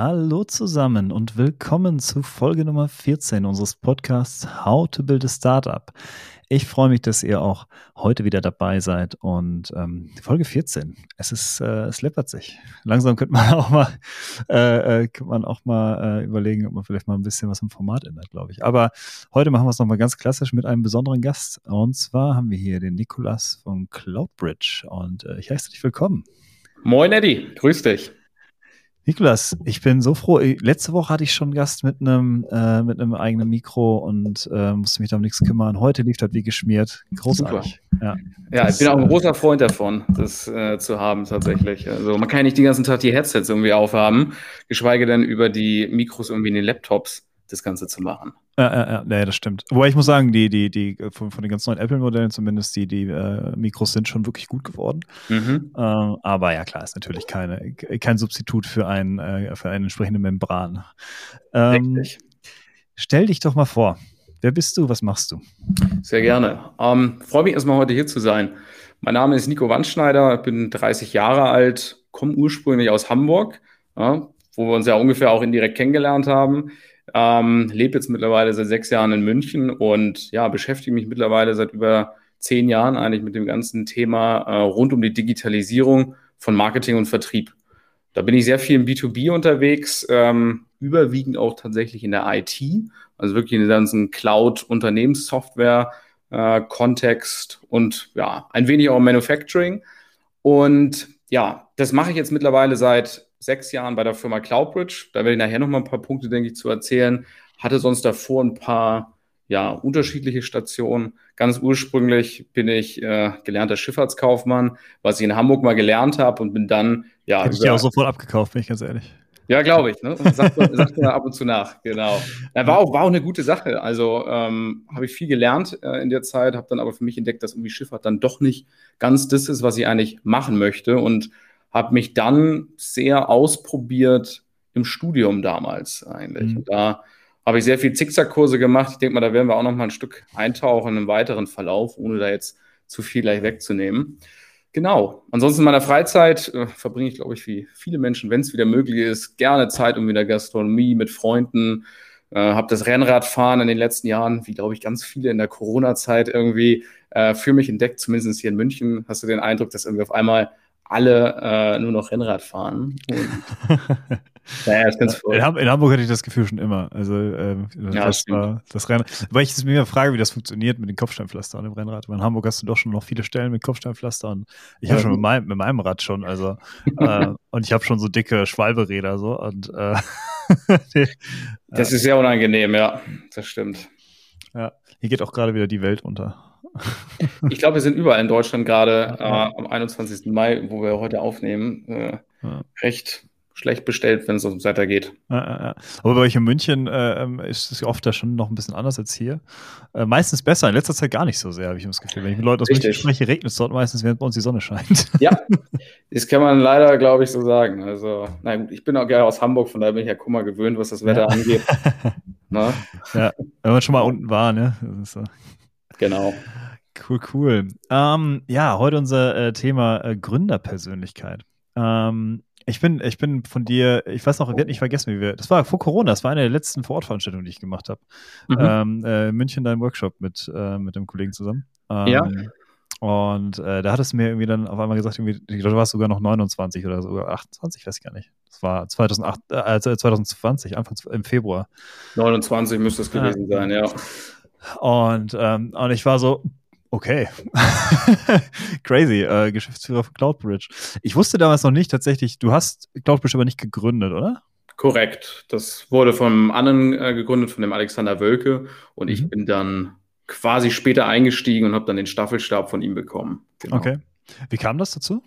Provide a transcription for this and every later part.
Hallo zusammen und willkommen zu Folge Nummer 14 unseres Podcasts How to Build a Startup. Ich freue mich, dass ihr auch heute wieder dabei seid und ähm, Folge 14. Es ist, äh, es läppert sich. Langsam könnte man auch mal, äh, äh, könnte man auch mal äh, überlegen, ob man vielleicht mal ein bisschen was im Format ändert, glaube ich. Aber heute machen wir es nochmal ganz klassisch mit einem besonderen Gast. Und zwar haben wir hier den Nikolas von Cloudbridge und äh, ich heiße dich willkommen. Moin Eddie, grüß dich. Nikolas, ich bin so froh. Letzte Woche hatte ich schon einen Gast mit einem, äh, mit einem eigenen Mikro und äh, musste mich da um nichts kümmern. Heute lief das wie geschmiert. Großartig. Ja, ja ich bin auch ein großer Freund davon, das äh, zu haben tatsächlich. Also man kann ja nicht den ganzen Tag die Headsets irgendwie aufhaben, geschweige denn über die Mikros irgendwie in den Laptops das Ganze zu machen. Ja, ja, ja, das stimmt. Wobei ich muss sagen, die, die, die, von, von den ganz neuen Apple-Modellen zumindest, die, die äh, Mikros sind schon wirklich gut geworden. Mhm. Äh, aber ja, klar, ist natürlich keine, kein Substitut für, ein, äh, für eine entsprechende Membran. Ähm, Richtig. Stell dich doch mal vor. Wer bist du? Was machst du? Sehr gerne. Ähm, Freue mich erstmal heute hier zu sein. Mein Name ist Nico Wandschneider, bin 30 Jahre alt, komme ursprünglich aus Hamburg, ja, wo wir uns ja ungefähr auch indirekt kennengelernt haben. Ähm, lebe jetzt mittlerweile seit sechs Jahren in München und ja, beschäftige mich mittlerweile seit über zehn Jahren eigentlich mit dem ganzen Thema äh, rund um die Digitalisierung von Marketing und Vertrieb. Da bin ich sehr viel im B2B unterwegs, ähm, überwiegend auch tatsächlich in der IT, also wirklich in der ganzen Cloud-Unternehmenssoftware-Kontext äh, und ja, ein wenig auch im Manufacturing. Und ja, das mache ich jetzt mittlerweile seit sechs Jahren bei der Firma Cloudbridge. Da werde ich nachher noch mal ein paar Punkte, denke ich, zu erzählen. Hatte sonst davor ein paar ja, unterschiedliche Stationen. Ganz ursprünglich bin ich äh, gelernter Schifffahrtskaufmann, was ich in Hamburg mal gelernt habe und bin dann, ja. Hätte ich ja auch sofort abgekauft, bin ich ganz ehrlich. Ja, glaube ich. Ne? Sagt, sagt mir ab und zu nach, genau. Ja, war, auch, war auch eine gute Sache. Also ähm, habe ich viel gelernt äh, in der Zeit, habe dann aber für mich entdeckt, dass irgendwie Schifffahrt dann doch nicht ganz das ist, was ich eigentlich machen möchte. Und habe mich dann sehr ausprobiert im Studium damals eigentlich. Mhm. Und da habe ich sehr viel Zickzackkurse gemacht. Ich denke mal, da werden wir auch noch mal ein Stück eintauchen im weiteren Verlauf, ohne da jetzt zu viel gleich wegzunehmen. Genau. Ansonsten in meiner Freizeit äh, verbringe ich, glaube ich, wie viele Menschen, wenn es wieder möglich ist, gerne Zeit um wieder Gastronomie mit Freunden. Äh, habe das Rennradfahren in den letzten Jahren, wie glaube ich ganz viele in der Corona-Zeit irgendwie äh, für mich entdeckt. Zumindest hier in München hast du den Eindruck, dass irgendwie auf einmal alle äh, nur noch Rennrad fahren. naja, ist ganz voll. In, in, Hamburg hatte ich das Gefühl schon immer. Also ähm, ja, das, war das Rennrad. Weil ich mir frage, wie das funktioniert mit den Kopfsteinpflastern im Rennrad. Weil in Hamburg hast du doch schon noch viele Stellen mit Kopfsteinpflastern. Ich ja, habe schon mit, mein, mit, meinem Rad schon, also äh, und ich habe schon so dicke Schwalberäder so und äh, das ist sehr unangenehm, ja, das stimmt. Ja, hier geht auch gerade wieder die Welt unter. Ich glaube, wir sind überall in Deutschland gerade äh, am 21. Mai, wo wir heute aufnehmen, äh, ja. recht schlecht bestellt, wenn es ums Wetter geht. Ja, ja, Aber bei euch in München äh, ähm, ist es oft da schon noch ein bisschen anders als hier. Äh, meistens besser, in letzter Zeit gar nicht so sehr, habe ich das Gefühl. Wenn ich mit Leuten aus Richtig. München spreche, regnet es dort meistens, während bei uns die Sonne scheint. Ja, das kann man leider, glaube ich, so sagen. Also, na gut, ich bin auch gerne aus Hamburg, von daher bin ich ja Kummer gewöhnt, was das Wetter angeht. ja, wenn man schon mal unten war, ne? So. Genau. Cool, cool. Ähm, ja, heute unser äh, Thema äh, Gründerpersönlichkeit. Ähm, ich bin, ich bin von dir, ich weiß noch, ich werde nicht vergessen, wie wir, das war vor Corona, das war eine der letzten Vorortveranstaltungen, die ich gemacht habe. Mhm. Ähm, äh, München, dein Workshop mit, äh, mit dem Kollegen zusammen. ja. Ähm, und äh, da hattest du mir irgendwie dann auf einmal gesagt, irgendwie, ich glaube, du warst sogar noch 29 oder sogar 28, weiß ich gar nicht. Das war 2008, äh, 2020, Anfang im Februar. 29 müsste es gewesen ja. sein, ja. Und, ähm, und ich war so, Okay. Crazy. Äh, Geschäftsführer von Cloudbridge. Ich wusste damals noch nicht tatsächlich, du hast Cloudbridge aber nicht gegründet, oder? Korrekt. Das wurde vom anderen äh, gegründet, von dem Alexander Wölke. Und mhm. ich bin dann quasi später eingestiegen und habe dann den Staffelstab von ihm bekommen. Genau. Okay. Wie kam das dazu?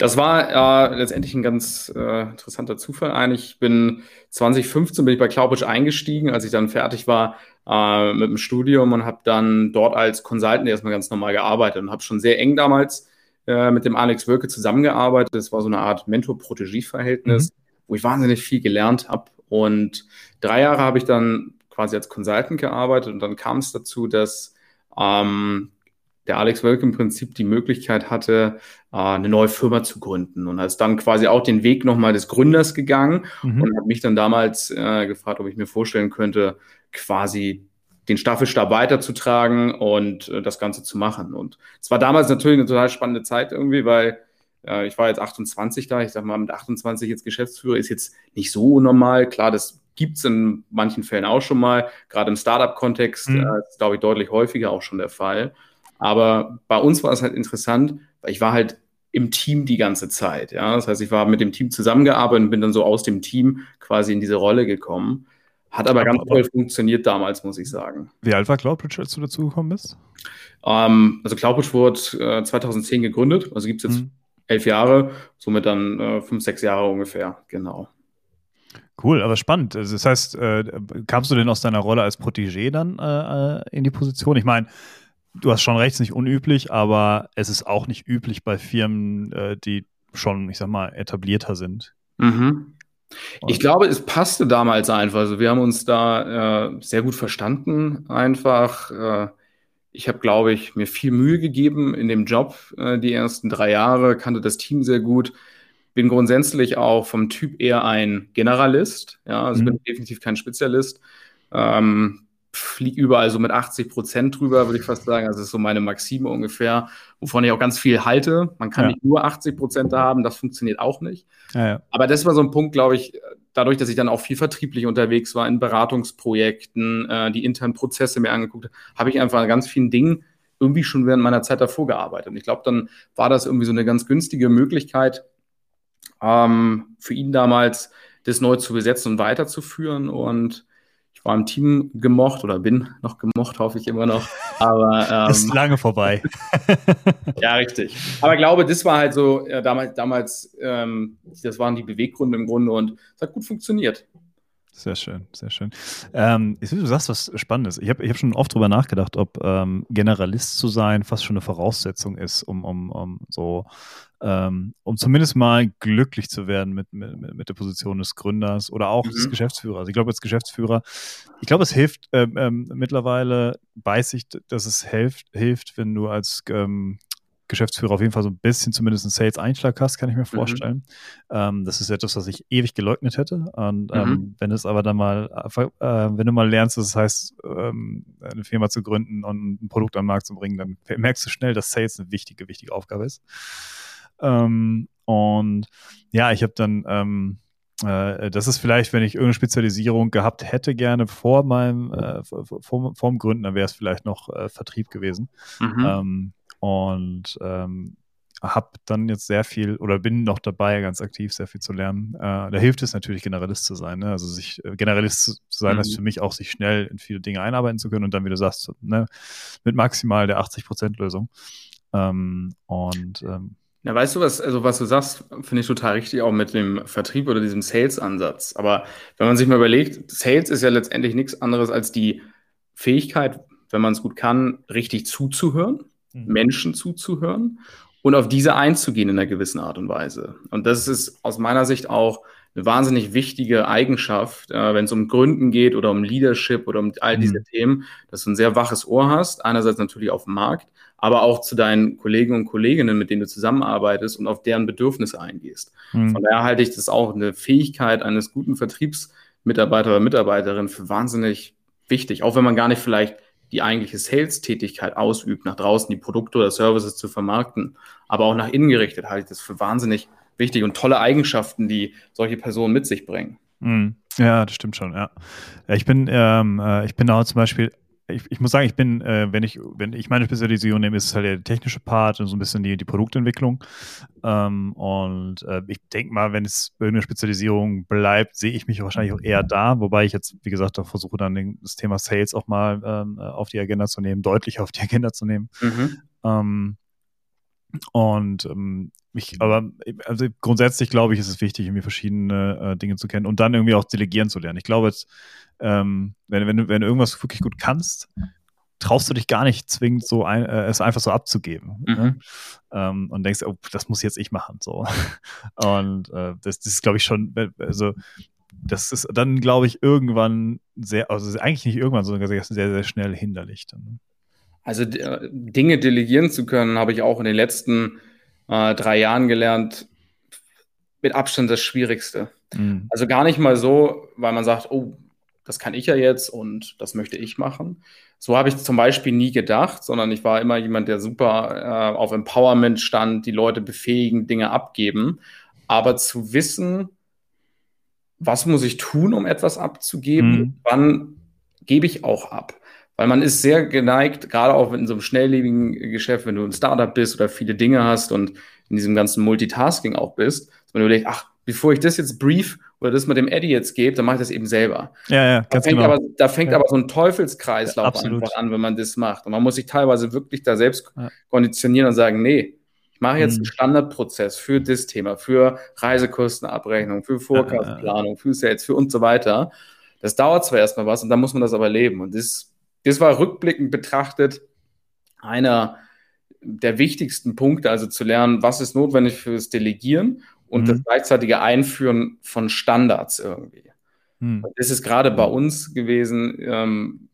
Das war äh, letztendlich ein ganz äh, interessanter Zufall eigentlich. Ich bin 2015 bin ich bei Cloudbridge eingestiegen, als ich dann fertig war äh, mit dem Studium und habe dann dort als Consultant erstmal ganz normal gearbeitet und habe schon sehr eng damals äh, mit dem Alex Wölke zusammengearbeitet. Das war so eine Art Mentor-Protégé-Verhältnis, mhm. wo ich wahnsinnig viel gelernt habe. Und drei Jahre habe ich dann quasi als Consultant gearbeitet und dann kam es dazu, dass ähm, der Alex Wölk im Prinzip die Möglichkeit hatte, äh, eine neue Firma zu gründen und ist dann quasi auch den Weg nochmal des Gründers gegangen mhm. und hat mich dann damals äh, gefragt, ob ich mir vorstellen könnte, quasi den Staffelstab weiterzutragen und äh, das Ganze zu machen. Und es war damals natürlich eine total spannende Zeit irgendwie, weil äh, ich war jetzt 28 da. Ich sag mal, mit 28 jetzt Geschäftsführer ist jetzt nicht so normal. Klar, das gibt es in manchen Fällen auch schon mal. Gerade im Startup-Kontext mhm. ist, glaube ich, deutlich häufiger auch schon der Fall. Aber bei uns war es halt interessant, weil ich war halt im Team die ganze Zeit. Ja? Das heißt, ich war mit dem Team zusammengearbeitet und bin dann so aus dem Team quasi in diese Rolle gekommen. Hat aber, ganz toll funktioniert damals, muss ich sagen. Wie alt war Cloudbridge, als du dazugekommen bist? Ähm, also Cloudbridge wurde äh, 2010 gegründet, also gibt es jetzt mhm. elf Jahre, somit dann äh, fünf, sechs Jahre ungefähr, genau. Cool, aber spannend. Also das heißt, äh, kamst du denn aus deiner Rolle als Protégé dann äh, äh, in die Position? Ich meine, du hast schon recht, es ist nicht unüblich, aber es ist auch nicht üblich bei Firmen, äh, die schon, ich sag mal, etablierter sind. Mhm. Ich glaube, es passte damals einfach. Also wir haben uns da äh, sehr gut verstanden, einfach. Äh, ich habe, glaube ich, mir viel Mühe gegeben in dem Job äh, die ersten drei Jahre, kannte das Team sehr gut. Bin grundsätzlich auch vom Typ eher ein Generalist. Ja, also mhm. bin definitiv kein Spezialist. Ähm, fliege überall so mit 80 Prozent drüber, würde ich fast sagen. Also das ist so meine Maxime ungefähr, wovon ich auch ganz viel halte. Man kann ja. nicht nur 80 Prozent haben, das funktioniert auch nicht. Ja, ja. Aber das war so ein Punkt, glaube ich, dadurch, dass ich dann auch viel vertrieblich unterwegs war in Beratungsprojekten, äh, die internen Prozesse mir angeguckt habe, habe ich einfach an ganz vielen Dingen irgendwie schon während meiner Zeit davor gearbeitet. Und ich glaube, dann war das irgendwie so eine ganz günstige Möglichkeit ähm, für ihn damals, das neu zu besetzen und weiterzuführen. Und war im Team gemocht oder bin noch gemocht, hoffe ich immer noch. Aber ähm, ist lange vorbei. ja, richtig. Aber ich glaube, das war halt so äh, damals, damals ähm, das waren die Beweggründe im Grunde und es hat gut funktioniert. Sehr schön, sehr schön. Ähm, du sagst was Spannendes. Ich habe ich hab schon oft drüber nachgedacht, ob ähm, Generalist zu sein fast schon eine Voraussetzung ist, um, um, um so ähm, um zumindest mal glücklich zu werden mit, mit, mit der Position des Gründers oder auch mhm. des Geschäftsführers. Ich glaube, als Geschäftsführer, ich glaube, es hilft ähm, ähm, mittlerweile, weiß ich, dass es hilft, hilft wenn du als ähm, Geschäftsführer auf jeden Fall so ein bisschen zumindest einen Sales-Einschlag hast, kann ich mir mhm. vorstellen. Mhm. Ähm, das ist etwas, was ich ewig geleugnet hätte. Und ähm, mhm. wenn es aber dann mal, äh, wenn du mal lernst, dass es heißt, ähm, eine Firma zu gründen und ein Produkt am Markt zu bringen, dann merkst du schnell, dass Sales eine wichtige, wichtige Aufgabe ist. Ähm, und ja, ich habe dann, ähm, äh, das ist vielleicht, wenn ich irgendeine Spezialisierung gehabt hätte, gerne vor meinem, äh, vor, vor dem Gründen, dann wäre es vielleicht noch äh, Vertrieb gewesen. Mhm. Ähm, und ähm, habe dann jetzt sehr viel oder bin noch dabei, ganz aktiv sehr viel zu lernen. Äh, da hilft es natürlich, Generalist zu sein. Ne? Also sich äh, Generalist zu sein, mhm. heißt für mich auch, sich schnell in viele Dinge einarbeiten zu können und dann, wie du sagst, ne, mit maximal der 80%-Lösung. Ähm, und ähm, na, weißt du was, also was du sagst, finde ich total richtig, auch mit dem Vertrieb oder diesem Sales-Ansatz. Aber wenn man sich mal überlegt, Sales ist ja letztendlich nichts anderes als die Fähigkeit, wenn man es gut kann, richtig zuzuhören. Menschen zuzuhören und auf diese einzugehen in einer gewissen Art und Weise. Und das ist aus meiner Sicht auch eine wahnsinnig wichtige Eigenschaft, äh, wenn es um Gründen geht oder um Leadership oder um all diese mhm. Themen, dass du ein sehr waches Ohr hast, einerseits natürlich auf dem Markt, aber auch zu deinen Kollegen und Kolleginnen, mit denen du zusammenarbeitest und auf deren Bedürfnisse eingehst. Mhm. Von daher halte ich das auch eine Fähigkeit eines guten Vertriebsmitarbeiter oder Mitarbeiterin für wahnsinnig wichtig, auch wenn man gar nicht vielleicht die eigentliche Sales-Tätigkeit ausübt, nach draußen die Produkte oder Services zu vermarkten, aber auch nach innen gerichtet halte ich das für wahnsinnig wichtig und tolle Eigenschaften, die solche Personen mit sich bringen. Mhm. Ja, das stimmt schon, ja. Ich bin, ähm, äh, ich bin auch zum Beispiel ich, ich, muss sagen, ich bin, äh, wenn ich, wenn ich meine Spezialisierung nehme, ist es halt der technische Part und so ein bisschen die, die Produktentwicklung. Ähm, und äh, ich denke mal, wenn es irgendeine Spezialisierung bleibt, sehe ich mich wahrscheinlich auch eher da, wobei ich jetzt, wie gesagt, auch versuche dann das Thema Sales auch mal ähm, auf die Agenda zu nehmen, deutlich auf die Agenda zu nehmen. Mhm. Ähm, und ähm, ich, aber also grundsätzlich glaube ich, ist es wichtig, irgendwie verschiedene äh, Dinge zu kennen und dann irgendwie auch delegieren zu lernen. Ich glaube jetzt, ähm, wenn, wenn, du, wenn du irgendwas wirklich gut kannst, traust du dich gar nicht zwingend so ein, äh, es einfach so abzugeben. Ne? Mhm. Ne? Ähm, und denkst, oh, das muss jetzt ich machen. So. Und äh, das, das ist, glaube ich, schon, also das ist dann, glaube ich, irgendwann sehr, also eigentlich nicht irgendwann, sondern sehr, sehr, sehr schnell hinderlich. Dann. Also äh, Dinge delegieren zu können, habe ich auch in den letzten äh, drei Jahren gelernt, mit Abstand das Schwierigste. Mhm. Also gar nicht mal so, weil man sagt, oh, das kann ich ja jetzt und das möchte ich machen. So habe ich zum Beispiel nie gedacht, sondern ich war immer jemand, der super äh, auf Empowerment stand, die Leute befähigen, Dinge abgeben. Aber zu wissen, was muss ich tun, um etwas abzugeben, mhm. wann gebe ich auch ab. Weil man ist sehr geneigt, gerade auch in so einem schnelllebigen Geschäft, wenn du ein Startup bist oder viele Dinge hast und in diesem ganzen Multitasking auch bist, dass man überlegt, ach, bevor ich das jetzt brief oder das mit dem Eddie jetzt gebe, dann mache ich das eben selber. Ja, ja, ganz da fängt, genau. aber, da fängt ja. aber so ein Teufelskreislauf ja, einfach an, wenn man das macht. Und man muss sich teilweise wirklich da selbst ja. konditionieren und sagen, nee, ich mache jetzt mhm. einen Standardprozess für das Thema, für Reisekostenabrechnung, für Forecastplanung, für Sales, für und so weiter. Das dauert zwar erstmal was und dann muss man das aber leben. Und das, das war rückblickend betrachtet einer der wichtigsten Punkte, also zu lernen, was ist notwendig fürs Delegieren und mhm. das gleichzeitige Einführen von Standards irgendwie. Mhm. das ist gerade bei uns gewesen, ähm,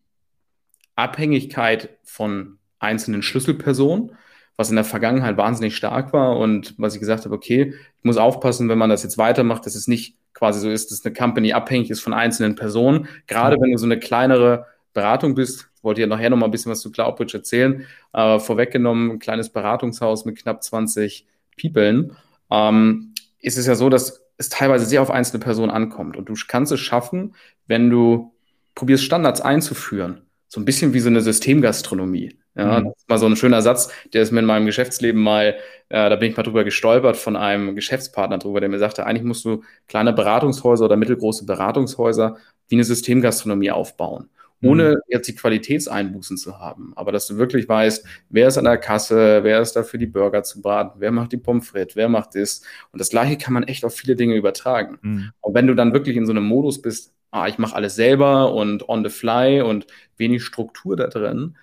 Abhängigkeit von einzelnen Schlüsselpersonen, was in der Vergangenheit wahnsinnig stark war und was ich gesagt habe, okay, ich muss aufpassen, wenn man das jetzt weitermacht, dass es nicht quasi so ist, dass eine Company abhängig ist von einzelnen Personen. Gerade mhm. wenn du so eine kleinere Beratung bist, wollte ja nachher noch mal ein bisschen was zu Cloudbridge erzählen, aber vorweggenommen, ein kleines Beratungshaus mit knapp 20 People, ähm, ist es ja so, dass es teilweise sehr auf einzelne Personen ankommt. Und du kannst es schaffen, wenn du probierst, Standards einzuführen. So ein bisschen wie so eine Systemgastronomie. Ja, mhm. das ist mal so ein schöner Satz, der ist mir in meinem Geschäftsleben mal, äh, da bin ich mal drüber gestolpert von einem Geschäftspartner drüber, der mir sagte, eigentlich musst du kleine Beratungshäuser oder mittelgroße Beratungshäuser wie eine Systemgastronomie aufbauen ohne mhm. jetzt die Qualitätseinbußen zu haben. Aber dass du wirklich weißt, wer ist an der Kasse, wer ist da für die Burger zu braten, wer macht die Pommes frites, wer macht das. Und das Gleiche kann man echt auf viele Dinge übertragen. Mhm. Und wenn du dann wirklich in so einem Modus bist, ah, ich mache alles selber und on the fly und wenig Struktur da drin,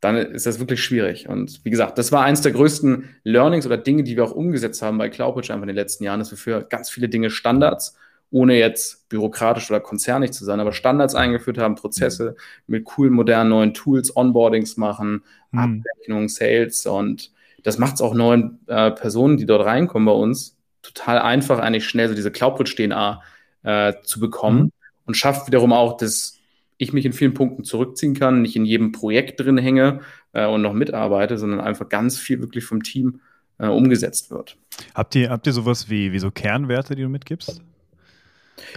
dann ist das wirklich schwierig. Und wie gesagt, das war eins der größten Learnings oder Dinge, die wir auch umgesetzt haben bei Cloudbridge einfach in den letzten Jahren, dass wir für ganz viele Dinge Standards ohne jetzt bürokratisch oder konzernig zu sein, aber Standards eingeführt haben, Prozesse mit coolen, modernen, neuen Tools, Onboardings machen, mhm. Abrechnung, Sales und das macht es auch neuen äh, Personen, die dort reinkommen bei uns, total einfach, eigentlich schnell so diese Cloudbridge-DNA äh, zu bekommen mhm. und schafft wiederum auch, dass ich mich in vielen Punkten zurückziehen kann, nicht in jedem Projekt drin hänge äh, und noch mitarbeite, sondern einfach ganz viel wirklich vom Team äh, umgesetzt wird. Habt ihr, habt ihr sowas wie, wie so Kernwerte, die du mitgibst?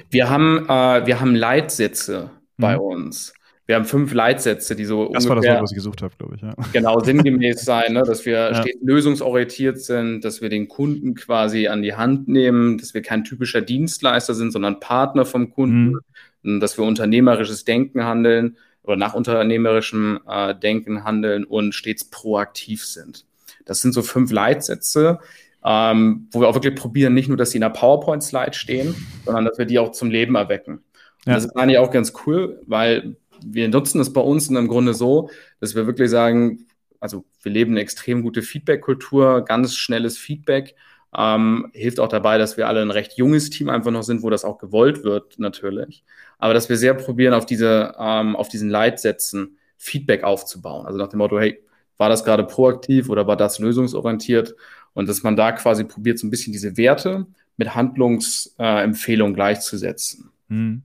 Wir haben, äh, wir haben Leitsätze mhm. bei uns. Wir haben fünf Leitsätze, die so das ungefähr, war das Wort, was ich gesucht habe, glaube ich. Ja. Genau, sinngemäß sein, ne? dass wir ja. stets lösungsorientiert sind, dass wir den Kunden quasi an die Hand nehmen, dass wir kein typischer Dienstleister sind, sondern Partner vom Kunden, mhm. dass wir unternehmerisches Denken handeln oder nach unternehmerischem äh, Denken handeln und stets proaktiv sind. Das sind so fünf Leitsätze, ähm, wo wir auch wirklich probieren, nicht nur, dass sie in der PowerPoint-Slide stehen, sondern dass wir die auch zum Leben erwecken. Ja. das ist eigentlich auch ganz cool, weil wir nutzen es bei uns im Grunde so, dass wir wirklich sagen, also wir leben eine extrem gute Feedback-Kultur, ganz schnelles Feedback. Ähm, hilft auch dabei, dass wir alle ein recht junges Team einfach noch sind, wo das auch gewollt wird, natürlich. Aber dass wir sehr probieren, auf diese, ähm, auf diesen Leitsätzen Feedback aufzubauen. Also nach dem Motto, hey, war das gerade proaktiv oder war das lösungsorientiert? Und dass man da quasi probiert, so ein bisschen diese Werte mit Handlungsempfehlungen äh, gleichzusetzen. Hm.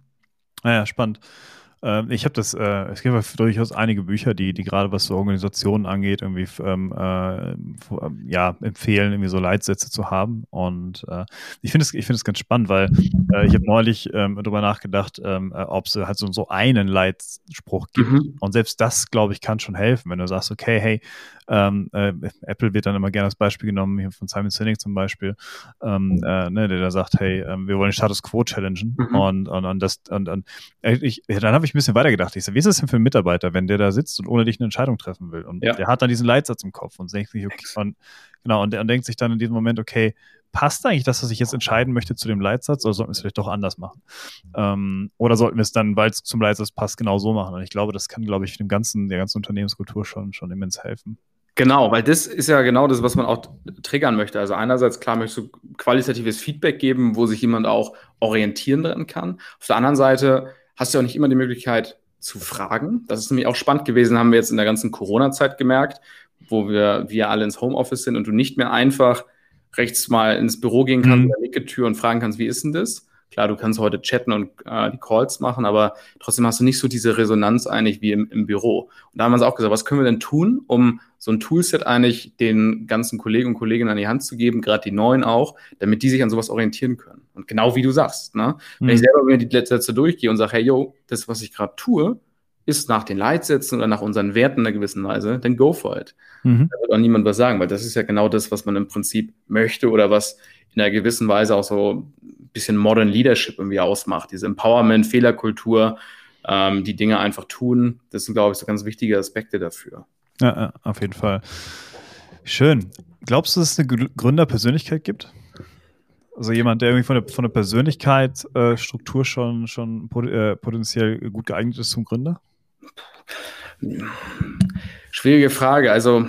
Naja, spannend. Ähm, ich habe das, äh, es gibt durchaus einige Bücher, die, die gerade was so Organisationen angeht, irgendwie ähm, äh, ja, empfehlen, irgendwie so Leitsätze zu haben. Und äh, ich finde es, ich es ganz spannend, weil äh, ich habe neulich ähm, darüber nachgedacht, ähm, äh, ob es halt so, so einen Leitspruch gibt. Mhm. Und selbst das, glaube ich, kann schon helfen, wenn du sagst, okay, hey, ähm, äh, Apple wird dann immer gerne als Beispiel genommen, hier von Simon Sinek zum Beispiel, ähm, äh, ne, der da sagt, hey, wir wollen den Status Quo challengen. Mhm. Und, und, und das, und, und ich, dann habe ich ein bisschen weitergedacht. Ich so, wie ist das denn für einen Mitarbeiter, wenn der da sitzt und ohne dich eine Entscheidung treffen will? Und ja. der hat dann diesen Leitsatz im Kopf und denkt sich, okay, und, genau, und, und denkt sich dann in diesem Moment, okay, passt eigentlich das, was ich jetzt entscheiden möchte, zu dem Leitsatz oder sollten wir es vielleicht doch anders machen? Ähm, oder sollten wir es dann, weil es zum Leitsatz passt, genau so machen? Und ich glaube, das kann, glaube ich, dem ganzen, der ganzen Unternehmenskultur schon, schon immens helfen. Genau, weil das ist ja genau das, was man auch triggern möchte. Also einerseits, klar, möchtest du qualitatives Feedback geben, wo sich jemand auch orientieren kann. Auf der anderen Seite hast du auch nicht immer die Möglichkeit zu fragen. Das ist nämlich auch spannend gewesen, haben wir jetzt in der ganzen Corona-Zeit gemerkt, wo wir, wir alle ins Homeoffice sind und du nicht mehr einfach rechts mal ins Büro gehen kannst, mhm. linke Tür und fragen kannst, wie ist denn das? Klar, du kannst heute chatten und äh, die Calls machen, aber trotzdem hast du nicht so diese Resonanz eigentlich wie im, im Büro. Und da haben wir uns auch gesagt, was können wir denn tun, um so ein Toolset eigentlich den ganzen Kollegen und Kolleginnen an die Hand zu geben, gerade die neuen auch, damit die sich an sowas orientieren können. Und genau wie du sagst, ne? Mhm. wenn ich selber mir die Sätze durchgehe und sage, hey, yo, das, was ich gerade tue, ist nach den Leitsätzen oder nach unseren Werten in einer gewissen Weise, dann go for it. Mhm. Da wird auch niemand was sagen, weil das ist ja genau das, was man im Prinzip möchte oder was in einer gewissen Weise auch so bisschen Modern Leadership irgendwie ausmacht. Diese Empowerment, Fehlerkultur, ähm, die Dinge einfach tun. Das sind, glaube ich, so ganz wichtige Aspekte dafür. Ja, auf jeden Fall. Schön. Glaubst du, dass es eine Gründerpersönlichkeit gibt? Also jemand, der irgendwie von der, von der Persönlichkeit, äh, Struktur schon, schon äh, potenziell gut geeignet ist zum Gründer? Schwierige Frage. Also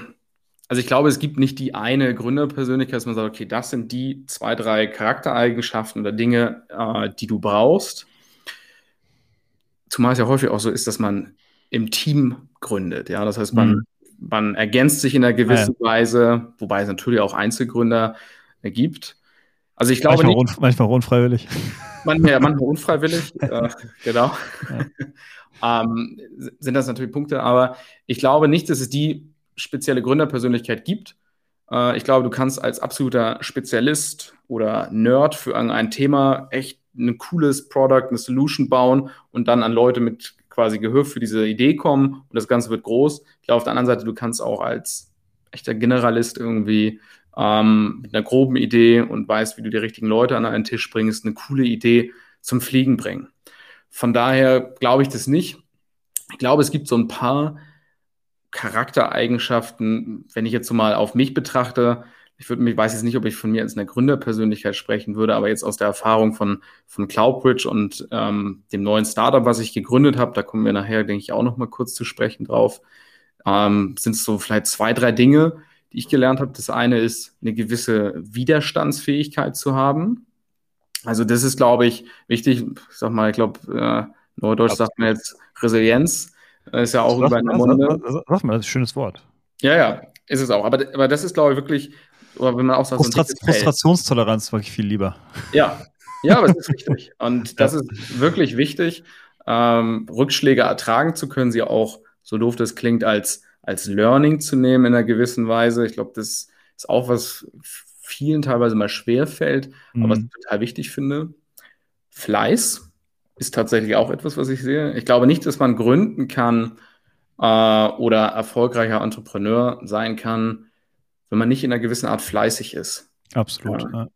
also ich glaube, es gibt nicht die eine Gründerpersönlichkeit, dass man sagt, okay, das sind die zwei, drei Charaktereigenschaften oder Dinge, äh, die du brauchst. Zumal es ja häufig auch so ist, dass man im Team gründet. Ja, das heißt, man, mhm. man ergänzt sich in einer gewissen ja. Weise, wobei es natürlich auch Einzelgründer gibt. Also ich glaube manchmal, nicht, un, manchmal unfreiwillig. Manchmal, ja, manchmal unfreiwillig, äh, genau. Ja. ähm, sind das natürlich Punkte, aber ich glaube nicht, dass es die spezielle Gründerpersönlichkeit gibt. Äh, ich glaube, du kannst als absoluter Spezialist oder Nerd für ein Thema echt ein cooles Product, eine Solution bauen und dann an Leute mit quasi Gehör für diese Idee kommen und das Ganze wird groß. Ich glaube, auf der anderen Seite, du kannst auch als echter Generalist irgendwie ähm, mit einer groben Idee und weißt, wie du die richtigen Leute an einen Tisch bringst, eine coole Idee zum Fliegen bringen. Von daher glaube ich das nicht. Ich glaube, es gibt so ein paar Charaktereigenschaften, wenn ich jetzt so mal auf mich betrachte, ich würde mich, weiß jetzt nicht, ob ich von mir als einer Gründerpersönlichkeit sprechen würde, aber jetzt aus der Erfahrung von, von Cloudbridge und ähm, dem neuen Startup, was ich gegründet habe, da kommen wir nachher, denke ich, auch noch mal kurz zu sprechen drauf, ähm, sind es so vielleicht zwei, drei Dinge, die ich gelernt habe. Das eine ist, eine gewisse Widerstandsfähigkeit zu haben. Also das ist, glaube ich, wichtig. Ich sag mal, ich glaube, äh, Neudeutsch sagt man jetzt Resilienz. Ist ja auch über eine Munde. Sag mal, das ist ein schönes Wort. Ja, ja, ist es auch. Aber, aber das ist, glaube ich, wirklich, oder wenn man auch sagt, Frustrat so Frustrationstoleranz wirklich viel lieber. Ja, ja, aber es ist wichtig. Und das ist wirklich wichtig, ähm, Rückschläge ertragen zu können, sie auch, so doof das klingt, als, als Learning zu nehmen in einer gewissen Weise. Ich glaube, das ist auch was vielen teilweise mal schwer fällt, mhm. aber was ich total wichtig finde. Fleiß ist tatsächlich auch etwas, was ich sehe. Ich glaube nicht, dass man gründen kann äh, oder erfolgreicher Entrepreneur sein kann, wenn man nicht in einer gewissen Art fleißig ist. Absolut. Ja.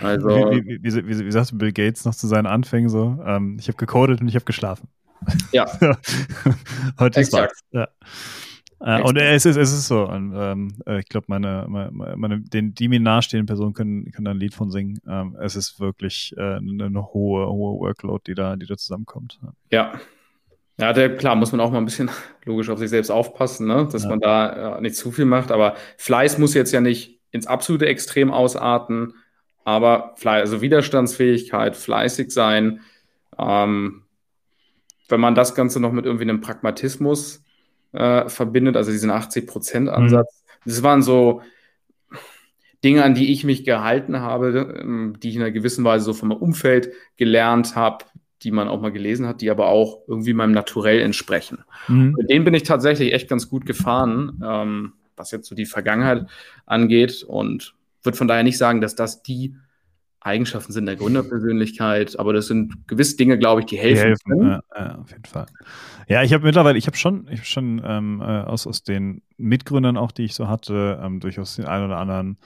Also, wie, wie, wie, wie, wie sagte Bill Gates noch zu seinen Anfängen so? Ähm, ich habe gecodet und ich habe geschlafen. Ja. Heute ist es. Ja. Äh, und es ist, es ist so. Und, ähm, äh, ich glaube, meine, meine, meine, den, die mir nahestehenden Personen können, können da ein Lied von singen. Ähm, es ist wirklich äh, eine, eine, hohe, hohe Workload, die da, die da zusammenkommt. Ja. Ja, der, klar, muss man auch mal ein bisschen logisch auf sich selbst aufpassen, ne? dass ja. man da äh, nicht zu viel macht. Aber Fleiß muss jetzt ja nicht ins absolute Extrem ausarten, aber Fleiß, also Widerstandsfähigkeit, fleißig sein. Ähm, wenn man das Ganze noch mit irgendwie einem Pragmatismus äh, verbindet, also diesen 80%-Ansatz. Mhm. Das waren so Dinge, an die ich mich gehalten habe, ähm, die ich in einer gewissen Weise so meinem Umfeld gelernt habe, die man auch mal gelesen hat, die aber auch irgendwie meinem Naturell entsprechen. Mhm. Mit denen bin ich tatsächlich echt ganz gut gefahren, ähm, was jetzt so die Vergangenheit angeht und würde von daher nicht sagen, dass das die Eigenschaften sind der Gründerpersönlichkeit, aber das sind gewisse Dinge, glaube ich, die helfen. Die helfen ja, auf jeden Fall. Ja, ich habe mittlerweile, ich habe schon, ich habe schon ähm, äh, aus, aus den Mitgründern auch, die ich so hatte, ähm, durchaus den einen oder anderen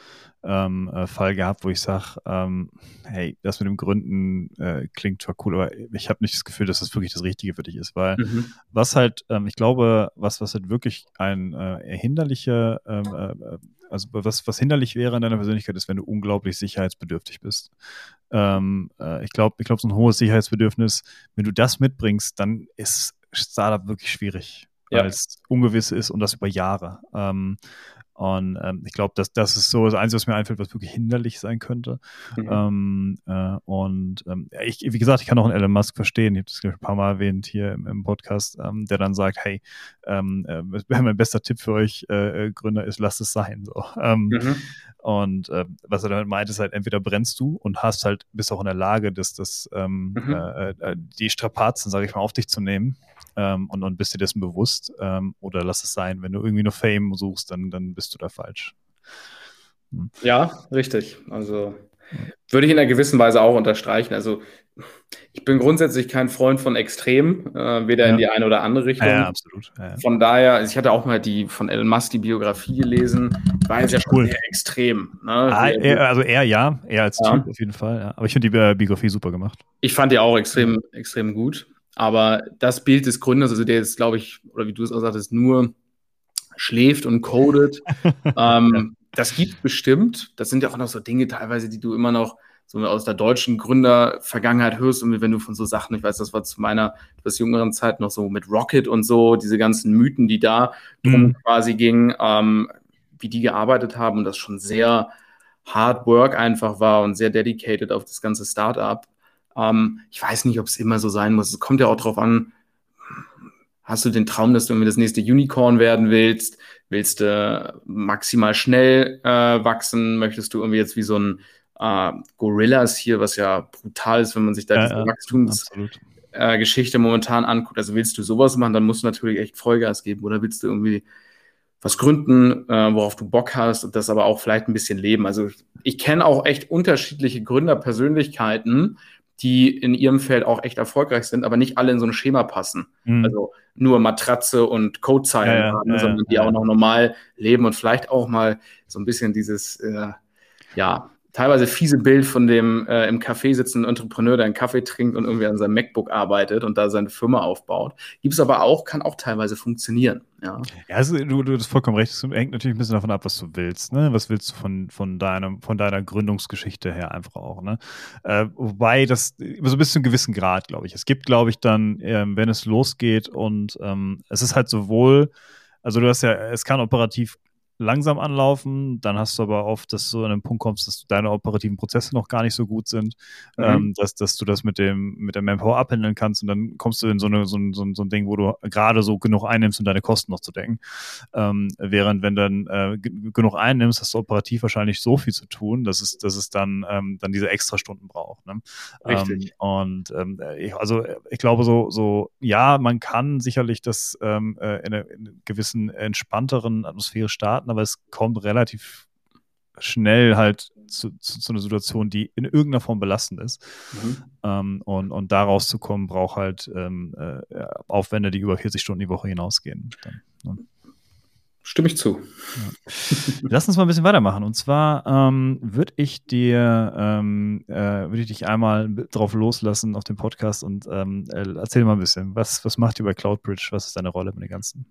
ähm, äh, Fall gehabt, wo ich sage, ähm, hey, das mit dem Gründen äh, klingt zwar cool, aber ich habe nicht das Gefühl, dass das wirklich das Richtige für dich ist, weil mhm. was halt, ähm, ich glaube, was, was halt wirklich ein äh, hinderlicher, ähm, äh, also was, was hinderlich wäre an deiner Persönlichkeit, ist, wenn du unglaublich sicherheitsbedürftig bist. Ähm, äh, ich glaube, ich glaube, so ein hohes Sicherheitsbedürfnis, wenn du das mitbringst, dann ist Startup wirklich schwierig, weil ja. es ungewiss ist und das über Jahre. Ähm, Und ähm, ich glaube, das, das ist so das Einzige, was mir einfällt, was wirklich hinderlich sein könnte. Mhm. Ähm, äh, und ähm, ich, wie gesagt, ich kann auch einen Elon Musk verstehen, ich habe das ein paar Mal erwähnt hier im, im Podcast, ähm, der dann sagt, hey, ähm, äh, mein bester Tipp für euch äh, äh, Gründer ist, lasst es sein. So. Ähm, mhm. Und äh, was er damit meint, ist halt, entweder brennst du und hast halt, bist auch in der Lage, dass das mhm. äh, die Strapazen, sage ich mal, auf dich zu nehmen und, und bist dir dessen bewusst oder lass es sein. Wenn du irgendwie nur Fame suchst, dann, dann bist du da falsch. Hm. Ja, richtig. Also würde ich in einer gewissen Weise auch unterstreichen. Also ich bin grundsätzlich kein Freund von Extrem, äh, weder ja. in die eine oder andere Richtung. Ja, absolut. Ja, von daher, also ich hatte auch mal die von Elon Musk die Biografie gelesen, war jetzt ja schon cool. sehr extrem. Ne? Ah, er, also er ja, er als Typ auf jeden Fall. Aber ich finde die Biografie super gemacht. Ich fand die auch extrem, extrem gut. Aber das Bild des Gründers, also der jetzt, glaube ich, oder wie du es auch sagtest, nur schläft und codet, ähm, das gibt bestimmt. Das sind ja auch noch so Dinge teilweise, die du immer noch so aus der deutschen Gründervergangenheit hörst. Und wenn du von so Sachen, ich weiß, das war zu meiner etwas jüngeren Zeit noch so mit Rocket und so, diese ganzen Mythen, die da drum mhm. quasi gingen, ähm, wie die gearbeitet haben und das schon sehr hard work einfach war und sehr dedicated auf das ganze Startup. Ähm, ich weiß nicht, ob es immer so sein muss. Es kommt ja auch darauf an, hast du den Traum, dass du irgendwie das nächste Unicorn werden willst? Willst du maximal schnell äh, wachsen? Möchtest du irgendwie jetzt wie so ein äh, Gorillas hier, was ja brutal ist, wenn man sich da ja, diese ja, Wachstumsgeschichte äh, momentan anguckt? Also willst du sowas machen, dann musst du natürlich echt Vollgas geben. Oder willst du irgendwie was gründen, äh, worauf du Bock hast und das aber auch vielleicht ein bisschen leben. Also ich, kenne auch echt unterschiedliche Gründerpersönlichkeiten, die in ihrem Feld auch echt erfolgreich sind, aber nicht alle in so ein Schema passen. Mhm. Also nur Matratze und Codezeilen ja, haben, ja, sondern die auch noch normal leben und vielleicht auch mal so ein bisschen dieses, äh, ja, teilweise fiese Bild von dem äh, im Café sitzenden Entrepreneur, der einen Kaffee trinkt und irgendwie an seinem MacBook arbeitet und da seine Firma aufbaut. Gibt es aber auch, kann auch teilweise funktionieren. Ja, ja also du, du hast vollkommen recht. Es hängt natürlich ein bisschen davon ab, was du willst. Ne? Was willst du von, von, deinem, von deiner Gründungsgeschichte her einfach auch. Ne? Äh, wobei das so bis zu einem gewissen Grad, glaube ich. Es gibt, glaube ich, dann, ähm, wenn es losgeht und ähm, es ist halt sowohl also du hast ja, es kann operativ langsam anlaufen. Dann hast du aber oft, dass du an einem Punkt kommst, dass deine operativen Prozesse noch gar nicht so gut sind, mhm. ähm, dass, dass du das mit dem mit der Manpower abhandeln kannst und dann kommst du in so, eine, so, ein, so, ein, so ein Ding, wo du gerade so genug einnimmst, um deine Kosten noch zu decken. Ähm, während wenn dann äh, genug einnimmst, hast du operativ wahrscheinlich so viel zu tun, dass es, dass es dann, ähm, dann diese extra Stunden braucht. Ne? Richtig. Ähm, und ähm, ich, also ich glaube so, so, ja, man kann sicherlich das ähm, äh, in, einer, in einer gewissen entspannteren Atmosphäre starten, aber es kommt relativ schnell halt zu, zu, zu, einer Situation, die in irgendeiner Form belastend ist. Mhm. Ähm, und, und da rauszukommen, braucht halt ähm, äh, Aufwände, die über 40 Stunden die Woche hinausgehen. Dann, ne? Stimme ich zu. Ja. Lass uns mal ein bisschen weitermachen. Und zwar ähm, würde ich dir, ähm, äh, würde ich dich einmal drauf loslassen auf dem Podcast und ähm, äh, erzähl mal ein bisschen. Was, was macht ihr bei CloudBridge? Was ist deine Rolle mit den ganzen?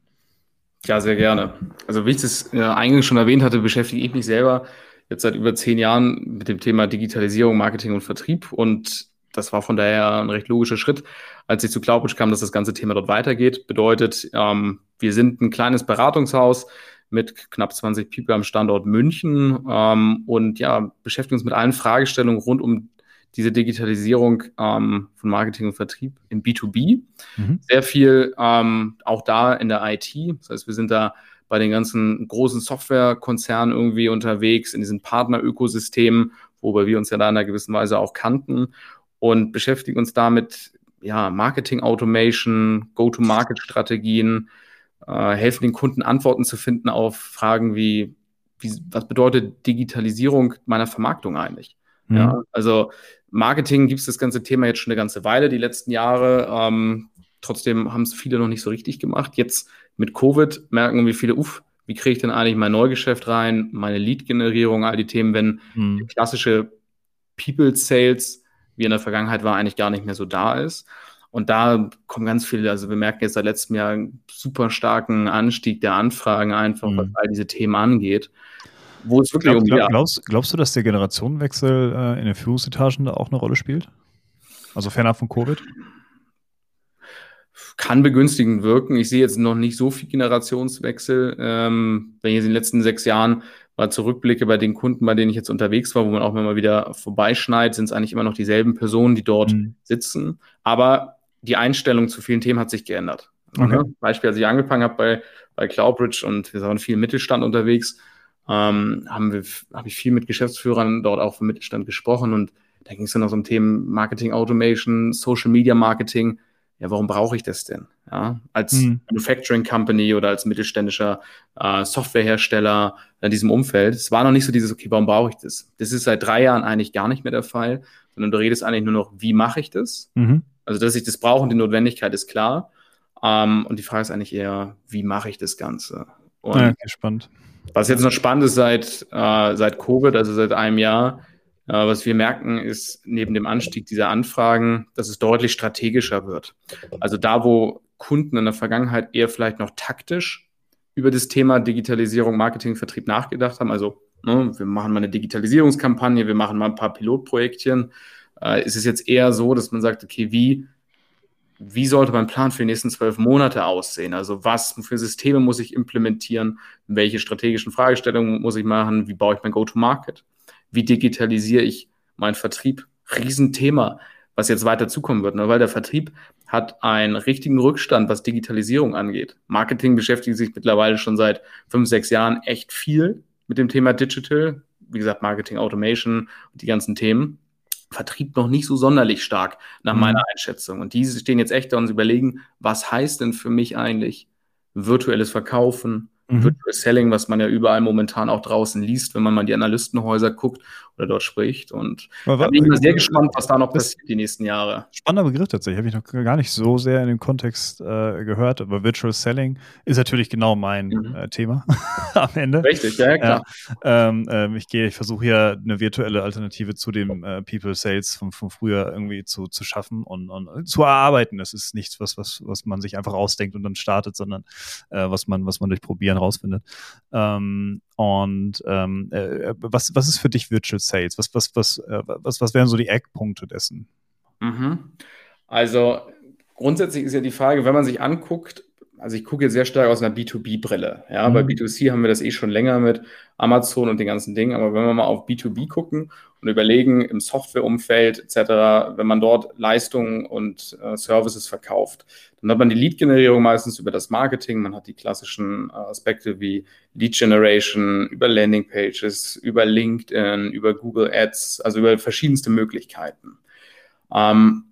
Ja, sehr gerne. Also wie ich das äh, eingangs schon erwähnt hatte, beschäftige ich mich selber jetzt seit über zehn Jahren mit dem Thema Digitalisierung, Marketing und Vertrieb. Und das war von daher ein recht logischer Schritt, als ich zu Cloudbridge kam, dass das ganze Thema dort weitergeht. Bedeutet, ähm, wir sind ein kleines Beratungshaus mit knapp 20 People am Standort München ähm, und ja, beschäftigen uns mit allen Fragestellungen rund um diese Digitalisierung ähm, von Marketing und Vertrieb im B2B. Mhm. Sehr viel ähm, auch da in der IT. Das heißt, wir sind da bei den ganzen großen Softwarekonzernen irgendwie unterwegs, in diesen Partnerökosystemen, wobei wir uns ja da in einer gewissen Weise auch kannten und beschäftigen uns damit, ja, Marketing Automation, Go-to-Market-Strategien, äh, helfen den Kunden Antworten zu finden auf Fragen wie, wie was bedeutet Digitalisierung meiner Vermarktung eigentlich? Mhm. Ja, also Marketing gibt es das ganze Thema jetzt schon eine ganze Weile, die letzten Jahre. Ähm, trotzdem haben es viele noch nicht so richtig gemacht. Jetzt mit Covid merken wir viele, uff, wie kriege ich denn eigentlich mein Neugeschäft rein, meine Lead-Generierung, all die Themen, wenn mhm. klassische People-Sales, wie in der Vergangenheit war, eigentlich gar nicht mehr so da ist. Und da kommen ganz viele, also wir merken jetzt seit letztem Jahr einen super starken Anstieg der Anfragen einfach, mhm. was all diese Themen angeht wo es wirklich glaub, um glaub, glaubst, glaubst du, dass der Generationenwechsel äh, in den Führungsetagen da auch eine Rolle spielt? Also fernab von Covid? kann begünstigend wirken. Ich sehe jetzt noch nicht so viel Generationswechsel. Ähm, wenn ich jetzt in den letzten sechs Jahren mal zurückblicke bei den Kunden, bei denen ich jetzt unterwegs war, wo man auch immer wieder vorbeischneit, sind es eigentlich immer noch dieselben Personen, die dort mhm. sitzen. Aber die Einstellung zu vielen Themen hat sich geändert. Okay. Ne? Beispiel, als ich angefangen habe bei, bei Cloudbridge und wir waren viel im Mittelstand unterwegs, ähm, haben wir, habe ich viel mit Geschäftsführern dort auch vom Mittelstand gesprochen und da ging es dann auch um Themen Marketing Automation, Social Media Marketing. Ja, warum brauche ich das denn? Ja, als mhm. Manufacturing Company oder als mittelständischer äh, Softwarehersteller in diesem Umfeld. Es war noch nicht so dieses, okay, warum brauche ich das? Das ist seit drei Jahren eigentlich gar nicht mehr der Fall, sondern du redest eigentlich nur noch, wie mache ich das? Mhm. Also, dass ich das brauche und die Notwendigkeit ist klar. Ähm, und die Frage ist eigentlich eher, wie mache ich das Ganze? Und ja, spannend. Was jetzt noch spannend ist seit, äh, seit Covid, also seit einem Jahr, äh, was wir merken, ist neben dem Anstieg dieser Anfragen, dass es deutlich strategischer wird. Also da, wo Kunden in der Vergangenheit eher vielleicht noch taktisch über das Thema Digitalisierung, Marketing, Vertrieb nachgedacht haben, also ne, wir machen mal eine Digitalisierungskampagne, wir machen mal ein paar Pilotprojektchen, äh, ist es jetzt eher so, dass man sagt, okay, wie wie sollte mein Plan für die nächsten zwölf Monate aussehen? Also was für Systeme muss ich implementieren? Welche strategischen Fragestellungen muss ich machen? Wie baue ich mein Go-to-Market? Wie digitalisiere ich meinen Vertrieb? Riesenthema, was jetzt weiter zukommen wird, ne? weil der Vertrieb hat einen richtigen Rückstand, was Digitalisierung angeht. Marketing beschäftigt sich mittlerweile schon seit fünf, sechs Jahren echt viel mit dem Thema Digital. Wie gesagt, Marketing Automation und die ganzen Themen. Vertrieb noch nicht so sonderlich stark nach mhm. meiner Einschätzung. Und diese stehen jetzt echt da und überlegen, was heißt denn für mich eigentlich virtuelles Verkaufen, mhm. Virtual Selling, was man ja überall momentan auch draußen liest, wenn man mal die Analystenhäuser guckt oder dort spricht. Und da bin ich mal sehr gespannt, was da noch passiert die nächsten Jahre. Spannender Begriff tatsächlich, habe ich noch gar nicht so sehr in dem Kontext äh, gehört, aber Virtual Selling ist natürlich genau mein mhm. äh, Thema am Ende. Richtig, ja, klar. Ja, ähm, äh, ich gehe, ich versuche hier eine virtuelle Alternative zu dem äh, People Sales von, von früher irgendwie zu, zu schaffen und, und zu erarbeiten. Das ist nichts, was, was, was man sich einfach ausdenkt und dann startet, sondern äh, was man, was man durch Probieren rausfindet. Ähm, und ähm, äh, was, was ist für dich Virtual Sales? Was, was, was, äh, was, was wären so die Eckpunkte dessen? Mhm. Also grundsätzlich ist ja die Frage, wenn man sich anguckt, also ich gucke jetzt sehr stark aus einer B2B-Brille. Ja, mhm. bei B2C haben wir das eh schon länger mit Amazon und den ganzen Dingen, aber wenn wir mal auf B2B gucken und überlegen im Softwareumfeld etc., wenn man dort Leistungen und äh, Services verkauft, dann hat man die Lead-Generierung meistens über das Marketing, man hat die klassischen äh, Aspekte wie Lead Generation, über Landing-Pages, über LinkedIn, über Google Ads, also über verschiedenste Möglichkeiten. Ähm,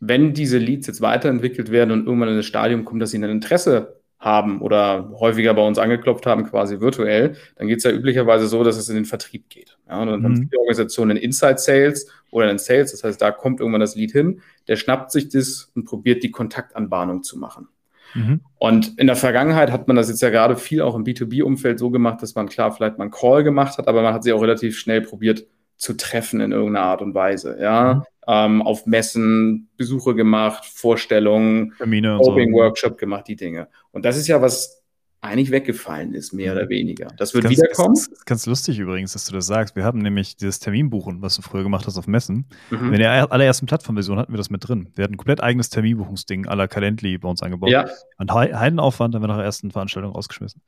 wenn diese Leads jetzt weiterentwickelt werden und irgendwann in das Stadium kommt, dass sie ein Interesse haben oder häufiger bei uns angeklopft haben, quasi virtuell, dann geht es ja üblicherweise so, dass es in den Vertrieb geht. Ja, und dann mhm. haben viele Organisationen Inside Sales oder in Sales, das heißt, da kommt irgendwann das Lead hin, der schnappt sich das und probiert die Kontaktanbahnung zu machen. Mhm. Und in der Vergangenheit hat man das jetzt ja gerade viel auch im B2B-Umfeld so gemacht, dass man klar vielleicht mal einen Call gemacht hat, aber man hat sie auch relativ schnell probiert zu treffen in irgendeiner Art und Weise. Ja, mhm. ähm, auf Messen Besuche gemacht, Vorstellungen, Termine und so. Workshop gemacht, die Dinge. Und das ist ja was eigentlich weggefallen ist, mehr oder weniger. Das wird ganz, wiederkommen. Das ist ganz lustig übrigens, dass du das sagst. Wir haben nämlich dieses Terminbuchen, was du früher gemacht hast auf Messen. Mhm. In der allerersten Plattformversion hatten wir das mit drin. Wir hatten ein komplett eigenes Terminbuchungsding à la Calendly bei uns eingebaut. Ja. Und Heidenaufwand haben wir nach der ersten Veranstaltung rausgeschmissen.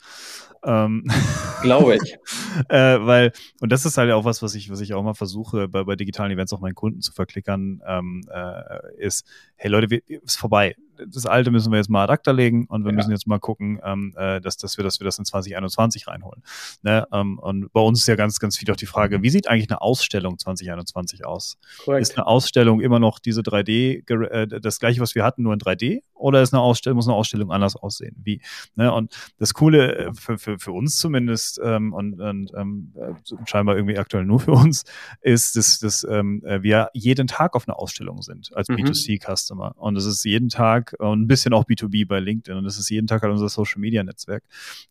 Ähm Glaube ich. äh, weil, und das ist halt auch was, was ich, was ich auch mal versuche, bei, bei digitalen Events auch meinen Kunden zu verklickern, ähm, äh, ist, hey Leute, wir, ist vorbei das Alte müssen wir jetzt mal ad acta legen und wir ja. müssen jetzt mal gucken, ähm, äh, dass, dass, wir, dass wir das in 2021 reinholen. Ne? Ähm, und bei uns ist ja ganz, ganz viel auch die Frage, wie sieht eigentlich eine Ausstellung 2021 aus? Correct. Ist eine Ausstellung immer noch diese 3D, äh, das gleiche, was wir hatten, nur in 3D? Oder ist eine Ausstellung, muss eine Ausstellung anders aussehen? Wie? Ne? Und das Coole äh, für, für, für uns zumindest ähm, und, und ähm, äh, scheinbar irgendwie aktuell nur für uns, ist, dass, dass ähm, äh, wir jeden Tag auf einer Ausstellung sind als mhm. B2C-Customer. Und es ist jeden Tag Tag und ein bisschen auch B2B bei LinkedIn. Und das ist jeden Tag halt unser Social Media Netzwerk,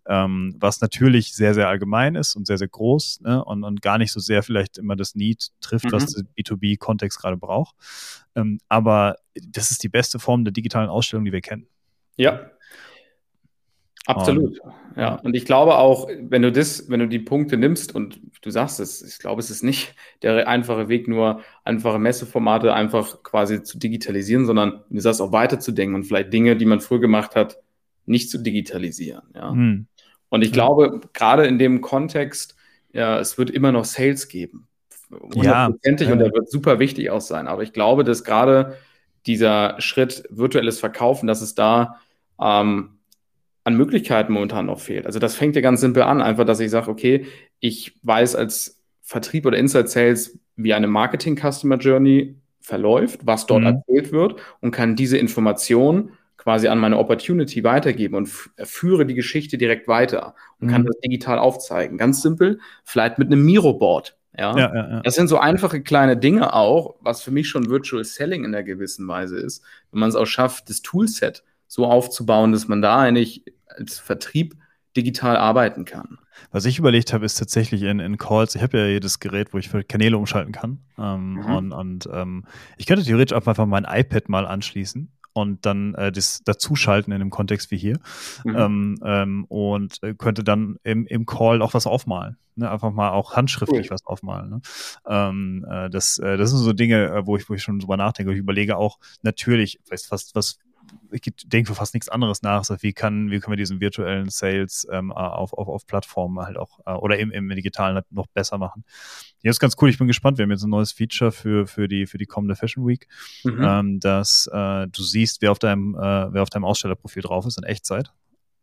ähm, was natürlich sehr, sehr allgemein ist und sehr, sehr groß ne? und, und gar nicht so sehr vielleicht immer das Need trifft, mhm. was der B2B-Kontext gerade braucht. Ähm, aber das ist die beste Form der digitalen Ausstellung, die wir kennen. Ja, Absolut. Und, ja. Und ich glaube auch, wenn du das, wenn du die Punkte nimmst und du sagst es, ich glaube, es ist nicht der einfache Weg, nur einfache Messeformate einfach quasi zu digitalisieren, sondern du sagst auch weiterzudenken und vielleicht Dinge, die man früher gemacht hat, nicht zu digitalisieren. Ja. Hm. Und ich glaube, gerade in dem Kontext, ja, es wird immer noch Sales geben. Hundertprozentig ja, und der wird super wichtig auch sein. Aber ich glaube, dass gerade dieser Schritt virtuelles Verkaufen, dass es da ähm, an Möglichkeiten momentan noch fehlt. Also das fängt ja ganz simpel an, einfach, dass ich sage, okay, ich weiß als Vertrieb oder Inside Sales, wie eine Marketing Customer Journey verläuft, was dort mhm. erzählt wird und kann diese Information quasi an meine Opportunity weitergeben und führe die Geschichte direkt weiter und mhm. kann das digital aufzeigen. Ganz simpel, vielleicht mit einem Miro-Board. Ja? Ja, ja, ja? Das sind so einfache kleine Dinge auch, was für mich schon Virtual Selling in der gewissen Weise ist, wenn man es auch schafft, das Toolset so aufzubauen, dass man da eigentlich als Vertrieb digital arbeiten kann. Was ich überlegt habe, ist tatsächlich in, in Calls, ich habe ja jedes Gerät, wo ich für Kanäle umschalten kann. Ähm, mhm. Und, und ähm, ich könnte theoretisch auch einfach mein iPad mal anschließen und dann äh, das dazuschalten in einem Kontext wie hier mhm. ähm, ähm, und äh, könnte dann im, im Call auch was aufmalen. Ne? Einfach mal auch handschriftlich cool. was aufmalen. Ne? Ähm, äh, das, äh, das sind so Dinge, äh, wo ich, wo ich schon drüber nachdenke. Ich überlege auch natürlich, weiß fast, was ich denke für fast nichts anderes nach, so wie kann, wie können wir diesen virtuellen Sales ähm, auf, auf, auf Plattformen halt auch äh, oder im, im Digitalen halt noch besser machen. Ja, ist ganz cool. Ich bin gespannt. Wir haben jetzt ein neues Feature für, für die, für die kommende Fashion Week, mhm. ähm, dass äh, du siehst, wer auf deinem, äh, wer auf deinem Ausstellerprofil drauf ist in Echtzeit.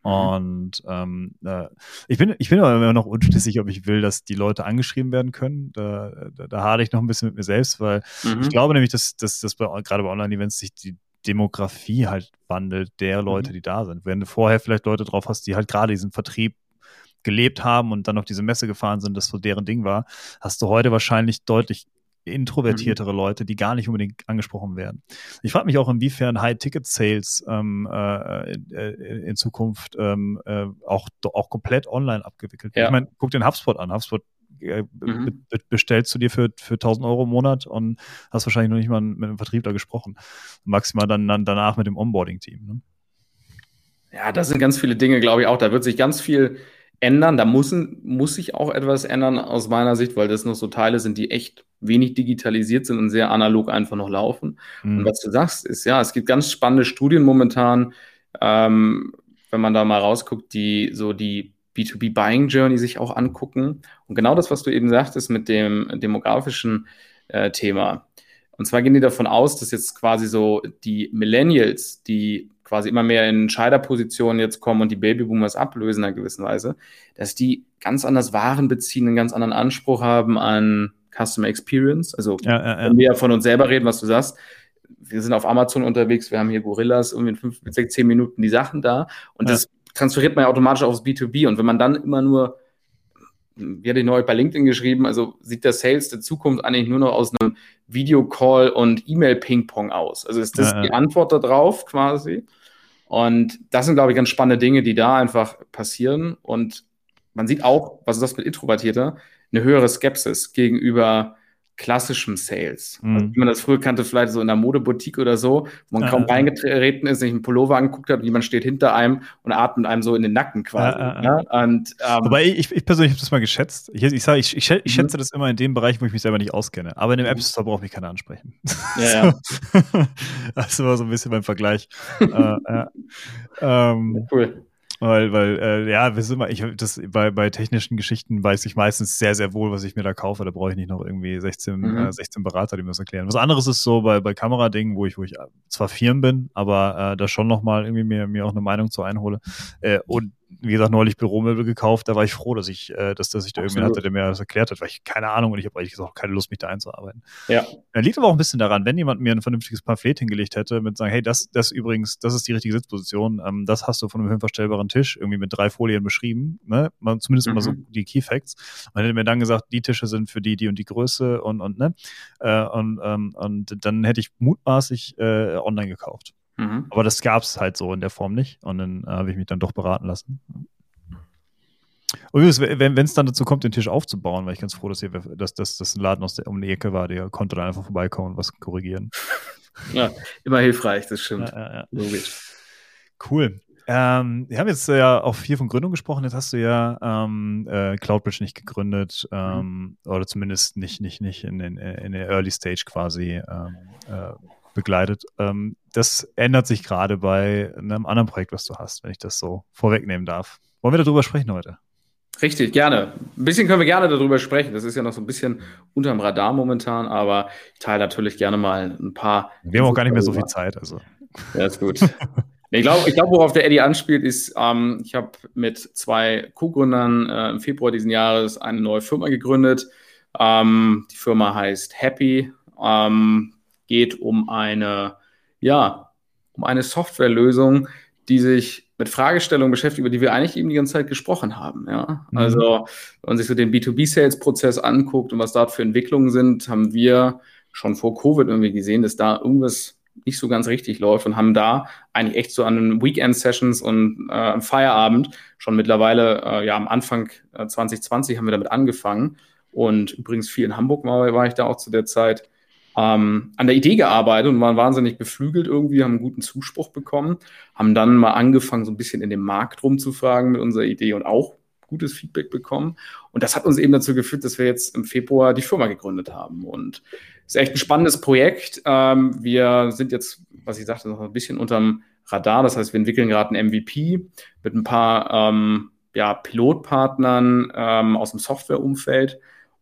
Mhm. Und ähm, äh, ich bin, ich bin aber immer noch unschlüssig, ob ich will, dass die Leute angeschrieben werden können. Da, da, da hadere ich noch ein bisschen mit mir selbst, weil mhm. ich glaube nämlich, dass, dass, dass bei, gerade bei Online-Events sich die Demografie halt wandelt, der Leute, mhm. die da sind. Wenn du vorher vielleicht Leute drauf hast, die halt gerade diesen Vertrieb gelebt haben und dann auf diese Messe gefahren sind, das so deren Ding war, hast du heute wahrscheinlich deutlich introvertiertere mhm. Leute, die gar nicht unbedingt angesprochen werden. Ich frage mich auch, inwiefern High-Ticket-Sales ähm, äh, äh in Zukunft ähm, äh, auch, auch komplett online abgewickelt werden. Ja. Ich meine, guck den HubSpot an. HubSpot äh, mhm. bestellst du dir für, für 1000 Euro im Monat und hast wahrscheinlich noch nicht mal mit einem Vertriebler gesprochen. Maximal dann, dann danach mit dem Onboarding-Team. Ne? Ja, das sind ganz viele Dinge, glaube ich auch. Da wird sich ganz viel ändern. Da muss, muss sich auch etwas ändern aus meiner Sicht, weil das noch so Teile sind, die echt wenig digitalisiert sind und sehr analog einfach noch laufen. Mhm. Und was du sagst, ist ja, es gibt ganz spannende Studien momentan, ähm, wenn man da mal rausguckt, die so die B2B Buying Journey sich auch angucken. Und genau das, was du eben sagtest mit dem demografischen äh, Thema. Und zwar gehen die davon aus, dass jetzt quasi so die Millennials, die quasi immer mehr in Entscheiderpositionen jetzt kommen und die Babyboomers ablösen in einer gewissen Weise, dass die ganz anders Waren beziehen, einen ganz anderen Anspruch haben an Customer Experience. Also ja, ja, ja. wenn wir von uns selber reden, was du sagst, wir sind auf Amazon unterwegs, wir haben hier Gorillas, irgendwie in fünf, sechs, zehn Minuten die Sachen da. Und das transferiert man ja automatisch aufs B2B. Und wenn man dann immer nur, wie hatte ich neu bei LinkedIn geschrieben, also sieht der Sales der Zukunft eigentlich nur noch aus einem Videocall und E-Mail-Ping-Pong aus. Also ist das ja, die Antwort darauf quasi. Und das sind, glaube ich, ganz spannende Dinge, die da einfach passieren. Und man sieht auch, was ist das mit Introvertierter, eine höhere Skepsis gegenüber klassischem Sales. Mhm. Also, wie man das früher kannte, vielleicht so in der Modeboutique oder so, wo man ja, kaum ja. reingetreten ist, sich einen Pullover angeguckt hat, jemand steht hinter einem und atmet einem so in den Nacken quasi. Ja, ja. Und, ähm, Wobei ich, ich persönlich habe das mal geschätzt. Ich, ich, sag, ich, ich, ich mhm. schätze mhm. das immer in dem Bereich, wo ich mich selber nicht auskenne. Aber in dem mhm. App Store braucht mich keiner ansprechen. Ja, ja. das war so ein bisschen beim Vergleich. äh, ähm, cool. Weil, weil, äh, ja, wir sind mal, ich das bei, bei technischen Geschichten weiß ich meistens sehr, sehr wohl, was ich mir da kaufe. Da brauche ich nicht noch irgendwie 16, mhm. äh, 16 Berater, die mir das erklären. Was anderes ist so bei, bei Kameradingen, wo ich, wo ich zwar Firmen bin, aber äh, da schon nochmal irgendwie mir, mir auch eine Meinung zu einhole. Äh, und wie gesagt, neulich Büromöbel gekauft, da war ich froh, dass ich, äh, dass, dass ich da irgendwen hatte, der mir das erklärt hat, weil ich keine Ahnung und ich habe eigentlich gesagt auch keine Lust, mich da einzuarbeiten. Ja. Er liegt aber auch ein bisschen daran, wenn jemand mir ein vernünftiges Pamphlet hingelegt hätte, mit sagen, hey, das, das übrigens, das ist die richtige Sitzposition, ähm, das hast du von einem höhenverstellbaren Tisch irgendwie mit drei Folien beschrieben, ne? Man, zumindest mhm. mal so die Key Facts. Man hätte mir dann gesagt, die Tische sind für die, die und die Größe und, und, ne? Äh, und, ähm, und dann hätte ich mutmaßlich äh, online gekauft. Mhm. Aber das gab es halt so in der Form nicht. Und dann äh, habe ich mich dann doch beraten lassen. Und wenn es dann dazu kommt, den Tisch aufzubauen, war ich ganz froh, dass, hier, dass, dass das ein Laden aus der, um die Ecke war, der konnte dann einfach vorbeikommen und was korrigieren. Ja, immer hilfreich, das stimmt. Ja, ja, ja. Logisch. Cool. Ähm, wir haben jetzt ja auch viel von Gründung gesprochen. Jetzt hast du ja ähm, äh, CloudBridge nicht gegründet ähm, mhm. oder zumindest nicht, nicht, nicht in, in, in der Early Stage quasi ähm, äh, begleitet. Ähm, das ändert sich gerade bei einem anderen Projekt, was du hast, wenn ich das so vorwegnehmen darf. Wollen wir darüber sprechen heute? Richtig, gerne. Ein bisschen können wir gerne darüber sprechen. Das ist ja noch so ein bisschen unterm Radar momentan, aber ich teile natürlich gerne mal ein paar. Wir haben auch gar nicht mehr so viel Zeit. Also. Ja, ist gut. Ich glaube, ich glaub, worauf der Eddie anspielt, ist, ähm, ich habe mit zwei Co-Gründern äh, im Februar diesen Jahres eine neue Firma gegründet. Ähm, die Firma heißt Happy, ähm, geht um eine, ja, um eine Softwarelösung, die sich mit Fragestellungen beschäftigt, über die wir eigentlich eben die ganze Zeit gesprochen haben. Ja? Mhm. Also, wenn man sich so den B2B-Sales-Prozess anguckt und was dort für Entwicklungen sind, haben wir schon vor Covid irgendwie gesehen, dass da irgendwas nicht so ganz richtig läuft und haben da eigentlich echt so an den Weekend-Sessions und äh, am Feierabend schon mittlerweile, äh, ja, am Anfang äh, 2020 haben wir damit angefangen. Und übrigens viel in Hamburg war, war ich da auch zu der Zeit, ähm, an der Idee gearbeitet und waren wahnsinnig beflügelt irgendwie, haben einen guten Zuspruch bekommen, haben dann mal angefangen, so ein bisschen in dem Markt rumzufragen mit unserer Idee und auch gutes Feedback bekommen. Und das hat uns eben dazu geführt, dass wir jetzt im Februar die Firma gegründet haben. Und es ist echt ein spannendes Projekt. Ähm, wir sind jetzt, was ich sagte, noch ein bisschen unterm Radar. Das heißt, wir entwickeln gerade ein MVP mit ein paar ähm, ja, Pilotpartnern ähm, aus dem Softwareumfeld.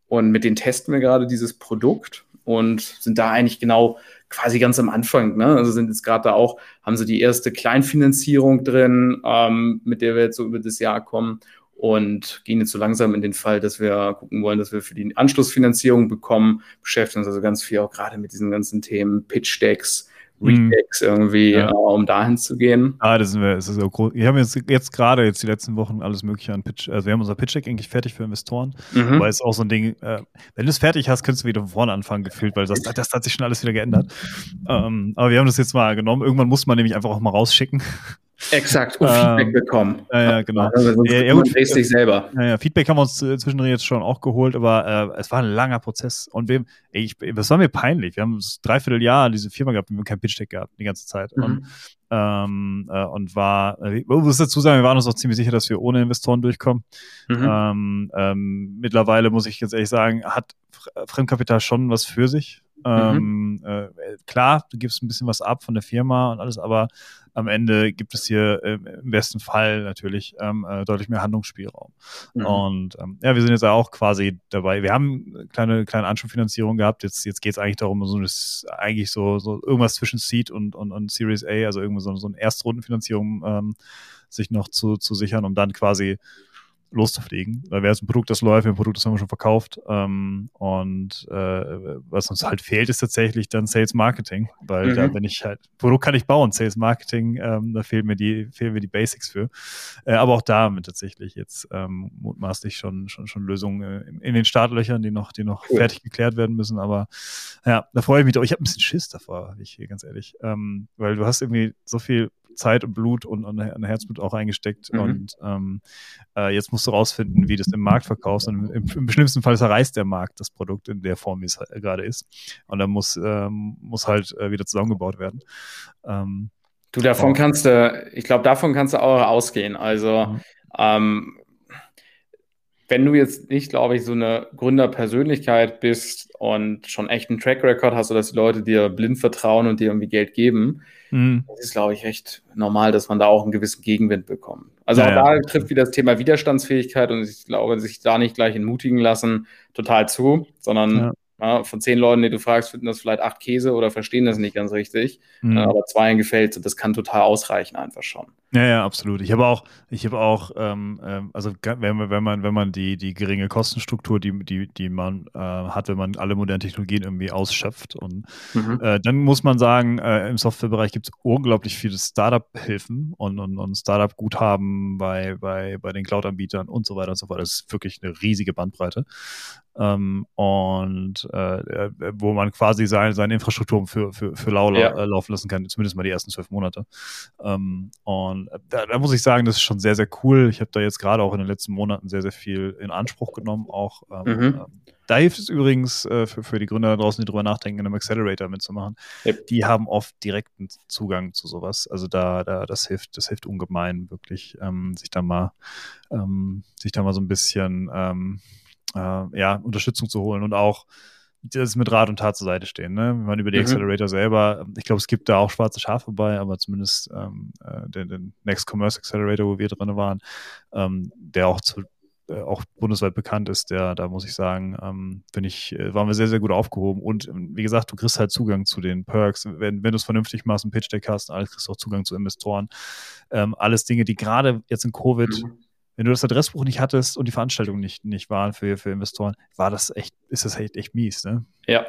Und mit denen testen wir gerade dieses Produkt und sind da eigentlich genau quasi ganz am Anfang. Ne? Also sind jetzt gerade da auch, haben sie die erste Kleinfinanzierung drin, ähm, mit der wir jetzt so über das Jahr kommen und gehen jetzt so langsam in den Fall, dass wir gucken wollen, dass wir für die Anschlussfinanzierung bekommen, beschäftigen uns also ganz viel auch gerade mit diesen ganzen Themen Pitch Decks, Retakes irgendwie, ja. äh, um dahin zu gehen. Ah, das sind wir, das ist so groß. Wir haben jetzt, jetzt gerade jetzt die letzten Wochen alles mögliche an Pitch, also wir haben unser Pitch Deck eigentlich fertig für Investoren, mhm. aber ist auch so ein Ding, äh, wenn du es fertig hast, kannst du wieder von vorne anfangen gefühlt, weil das, das hat sich schon alles wieder geändert. Ähm, aber wir haben das jetzt mal genommen. Irgendwann muss man nämlich einfach auch mal rausschicken. Exakt, und Feedback ähm, bekommen. Ja, ja genau. Also, ja, ja, gut, sich selber. Ja, ja, Feedback haben wir uns äh, zwischendrin jetzt schon auch geholt, aber äh, es war ein langer Prozess. Und wir, ey, ich, das war mir peinlich. Wir haben das Dreivierteljahr diese Firma gehabt und wir haben kein Pitch-Deck gehabt die ganze Zeit. Mhm. Und, ähm, äh, und war, äh, ich muss dazu sagen, wir waren uns auch ziemlich sicher, dass wir ohne Investoren durchkommen. Mhm. Ähm, ähm, mittlerweile muss ich jetzt ehrlich sagen, hat Fremdkapital schon was für sich. Mhm. Ähm, äh, klar, du gibst ein bisschen was ab von der Firma und alles, aber am Ende gibt es hier äh, im besten Fall natürlich ähm, äh, deutlich mehr Handlungsspielraum. Mhm. Und ähm, ja, wir sind jetzt auch quasi dabei. Wir haben kleine, kleine Anschubfinanzierung gehabt. Jetzt, jetzt geht es eigentlich darum, so das, eigentlich so, so irgendwas zwischen Seed und, und, und Series A, also irgendwie so, so eine Erstrundenfinanzierung ähm, sich noch zu, zu sichern, um dann quasi loszufliegen. Weil wir haben ein Produkt, das läuft, ein Produkt, das haben wir schon verkauft. Ähm, und äh, was uns halt fehlt, ist tatsächlich dann Sales Marketing. Weil mhm. da, wenn ich halt, Produkt kann ich bauen, Sales Marketing, ähm, da fehlen mir die, fehlen mir die Basics für. Äh, aber auch da haben wir tatsächlich jetzt ähm, mutmaßlich schon, schon, schon Lösungen äh, in, in den Startlöchern, die noch, die noch cool. fertig geklärt werden müssen. Aber ja, da freue ich mich doch. Ich habe ein bisschen Schiss davor, ich hier ganz ehrlich. Ähm, weil du hast irgendwie so viel Zeit und Blut und, und, Herzblut auch eingesteckt. Mhm. Und ähm, äh, jetzt musst du rausfinden, wie du es im Markt verkaufst. Und im, im, schlimmsten Fall zerreißt der Markt das Produkt in der Form, wie es halt gerade ist. Und dann muss, ähm, muss halt äh, wieder zusammengebaut werden. Ähm, du, davon kannst du, ich glaube, davon kannst du auch ausgehen. Also mhm. Wenn du jetzt nicht, glaube ich, so eine Gründerpersönlichkeit bist und schon echt einen Track Record hast, sodass die Leute dir blind vertrauen und dir irgendwie Geld geben, mhm. ist, glaube ich, recht normal, dass man da auch einen gewissen Gegenwind bekommt. Also ja, auch da trifft wieder das Thema Widerstandsfähigkeit und ich glaube, sich da nicht gleich entmutigen lassen, total zu, sondern ja. Ja, von zehn Leuten, die du fragst, finden das vielleicht acht Käse oder verstehen das nicht ganz richtig. Mhm. Aber zwei gefällt das kann total ausreichen, einfach schon. Ja, ja, absolut. Ich habe auch, ich habe auch, ähm, ähm, also wenn man, wenn man, wenn man die, die geringe Kostenstruktur, die, die, die man äh, hat, wenn man alle modernen Technologien irgendwie ausschöpft und mhm. äh, dann muss man sagen, äh, im Softwarebereich gibt es unglaublich viele Startup-Hilfen und, und, und Startup-Guthaben bei, bei, bei den Cloud-Anbietern und so weiter und so fort. Das ist wirklich eine riesige Bandbreite. Ähm, und äh, wo man quasi seine, seine Infrastruktur für, für, für lau ja. Äh, laufen lassen kann, zumindest mal die ersten zwölf Monate. Ähm, und da, da, muss ich sagen, das ist schon sehr, sehr cool. Ich habe da jetzt gerade auch in den letzten Monaten sehr, sehr viel in Anspruch genommen, auch ähm, mhm. Ähm, da hilft es übrigens äh, für, für die Gründer da draußen, die drüber nachdenken, in einem Accelerator mitzumachen. Yep. Die haben oft direkten Zugang zu sowas. Also da, da das hilft, das hilft ungemein, wirklich, ähm, sich da mal, ähm, sich da mal so ein bisschen ähm, äh, ja, Unterstützung zu holen und auch das mit Rat und Tat zur Seite stehen. Ne? Wenn man über die mhm. Accelerator selber, ich glaube, es gibt da auch schwarze Schafe bei, aber zumindest ähm, äh, den, den, Next Commerce Accelerator, wo wir drin waren, ähm, der auch zu äh, auch bundesweit bekannt ist, der, da muss ich sagen, ähm, finde ich, äh, waren wir sehr, sehr gut aufgehoben. Und ähm, wie gesagt, du kriegst halt Zugang zu den Perks. Wenn, wenn du es vernünftig machst, ein Pitch Deck hast, alles kriegst du auch Zugang zu Investoren. Ähm, alles Dinge, die gerade jetzt in Covid, mhm. Wenn du das Adressbuch nicht hattest und die Veranstaltung nicht, nicht waren für, für Investoren, war das echt, ist das echt, echt mies, ne? Ja,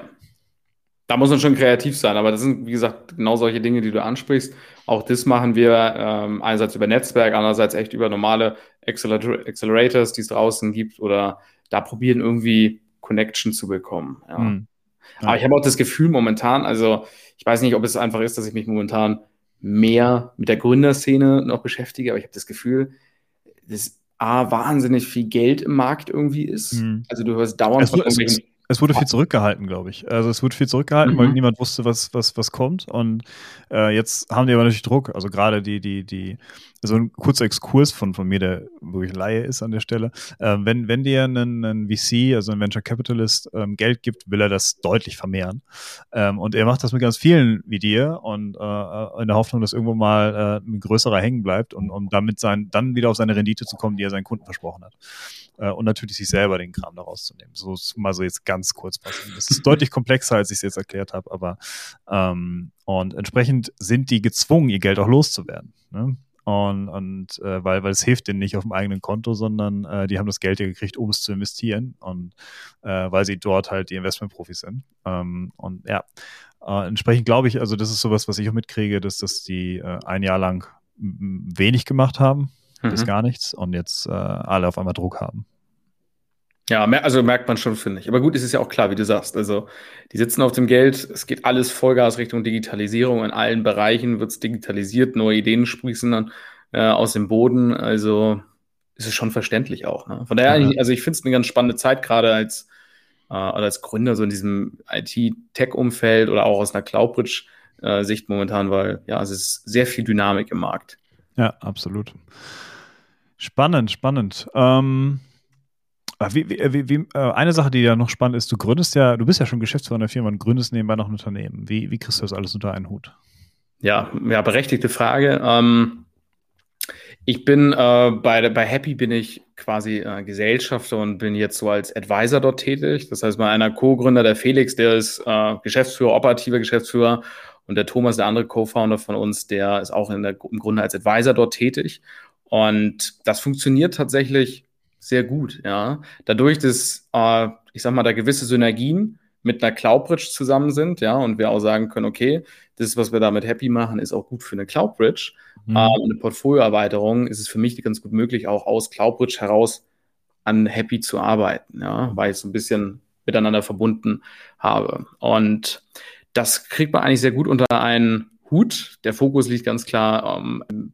da muss man schon kreativ sein, aber das sind, wie gesagt, genau solche Dinge, die du ansprichst. Auch das machen wir ähm, einerseits über Netzwerk, andererseits echt über normale Accelerator Accelerators, die es draußen gibt, oder da probieren irgendwie Connection zu bekommen. Ja. Mhm. Ja. Aber ich habe auch das Gefühl momentan, also ich weiß nicht, ob es einfach ist, dass ich mich momentan mehr mit der Gründerszene noch beschäftige, aber ich habe das Gefühl, dass A, wahnsinnig viel Geld im Markt irgendwie ist. Mhm. Also du hörst dauernd von irgendwelchen es wurde viel zurückgehalten, glaube ich. Also es wurde viel zurückgehalten, mhm. weil niemand wusste, was, was, was kommt. Und äh, jetzt haben die aber natürlich Druck. Also gerade die, die, die, so ein kurzer Exkurs von, von mir, der wirklich Laie ist an der Stelle. Ähm, wenn, wenn dir ein, ein VC, also ein Venture Capitalist, ähm, Geld gibt, will er das deutlich vermehren. Ähm, und er macht das mit ganz vielen wie dir und äh, in der Hoffnung, dass irgendwo mal äh, ein größerer hängen bleibt und um damit sein, dann wieder auf seine Rendite zu kommen, die er seinen Kunden versprochen hat. Äh, und natürlich sich selber den Kram daraus zu nehmen. So mal so jetzt ganz kurz passen. Das ist deutlich komplexer, als ich es jetzt erklärt habe, aber ähm, und entsprechend sind die gezwungen, ihr Geld auch loszuwerden. Ne? Und, und äh, weil, weil es hilft denen nicht auf dem eigenen Konto, sondern äh, die haben das Geld ja gekriegt, um es zu investieren und äh, weil sie dort halt die Investmentprofis sind. Ähm, und ja, äh, entsprechend glaube ich, also das ist sowas, was ich auch mitkriege, dass das die äh, ein Jahr lang wenig gemacht haben, mhm. bis gar nichts und jetzt äh, alle auf einmal Druck haben. Ja, also merkt man schon, finde ich. Aber gut, es ist ja auch klar, wie du sagst. Also, die sitzen auf dem Geld. Es geht alles Vollgas Richtung Digitalisierung. In allen Bereichen wird es digitalisiert. Neue Ideen sprießen dann äh, aus dem Boden. Also, ist es schon verständlich auch. Ne? Von daher, ja. also ich finde es eine ganz spannende Zeit, gerade als, äh, als Gründer so in diesem IT-Tech-Umfeld oder auch aus einer Cloudbridge-Sicht äh, momentan, weil ja, es ist sehr viel Dynamik im Markt. Ja, absolut. Spannend, spannend. Ähm Ah, wie, wie, wie, äh, eine Sache, die ja noch spannend ist, du gründest ja, du bist ja schon Geschäftsführer einer Firma und gründest nebenbei noch ein Unternehmen. Wie, wie kriegst du das alles unter einen Hut? Ja, ja, berechtigte Frage. Ähm, ich bin äh, bei, bei Happy bin ich quasi äh, Gesellschafter und bin jetzt so als Advisor dort tätig. Das heißt, mein einer Co-Gründer, der Felix, der ist äh, Geschäftsführer, operativer Geschäftsführer und der Thomas, der andere Co-Founder von uns, der ist auch der, im Grunde als Advisor dort tätig. Und das funktioniert tatsächlich sehr gut, ja. Dadurch, dass, äh, ich sag mal, da gewisse Synergien mit einer Cloudbridge zusammen sind, ja, und wir auch sagen können, okay, das, was wir damit happy machen, ist auch gut für eine Cloudbridge. Mhm. Äh, eine Portfolioerweiterung ist es für mich ganz gut möglich, auch aus Cloudbridge heraus an Happy zu arbeiten, ja, weil ich es ein bisschen miteinander verbunden habe. Und das kriegt man eigentlich sehr gut unter einen Hut. Der Fokus liegt ganz klar ähm,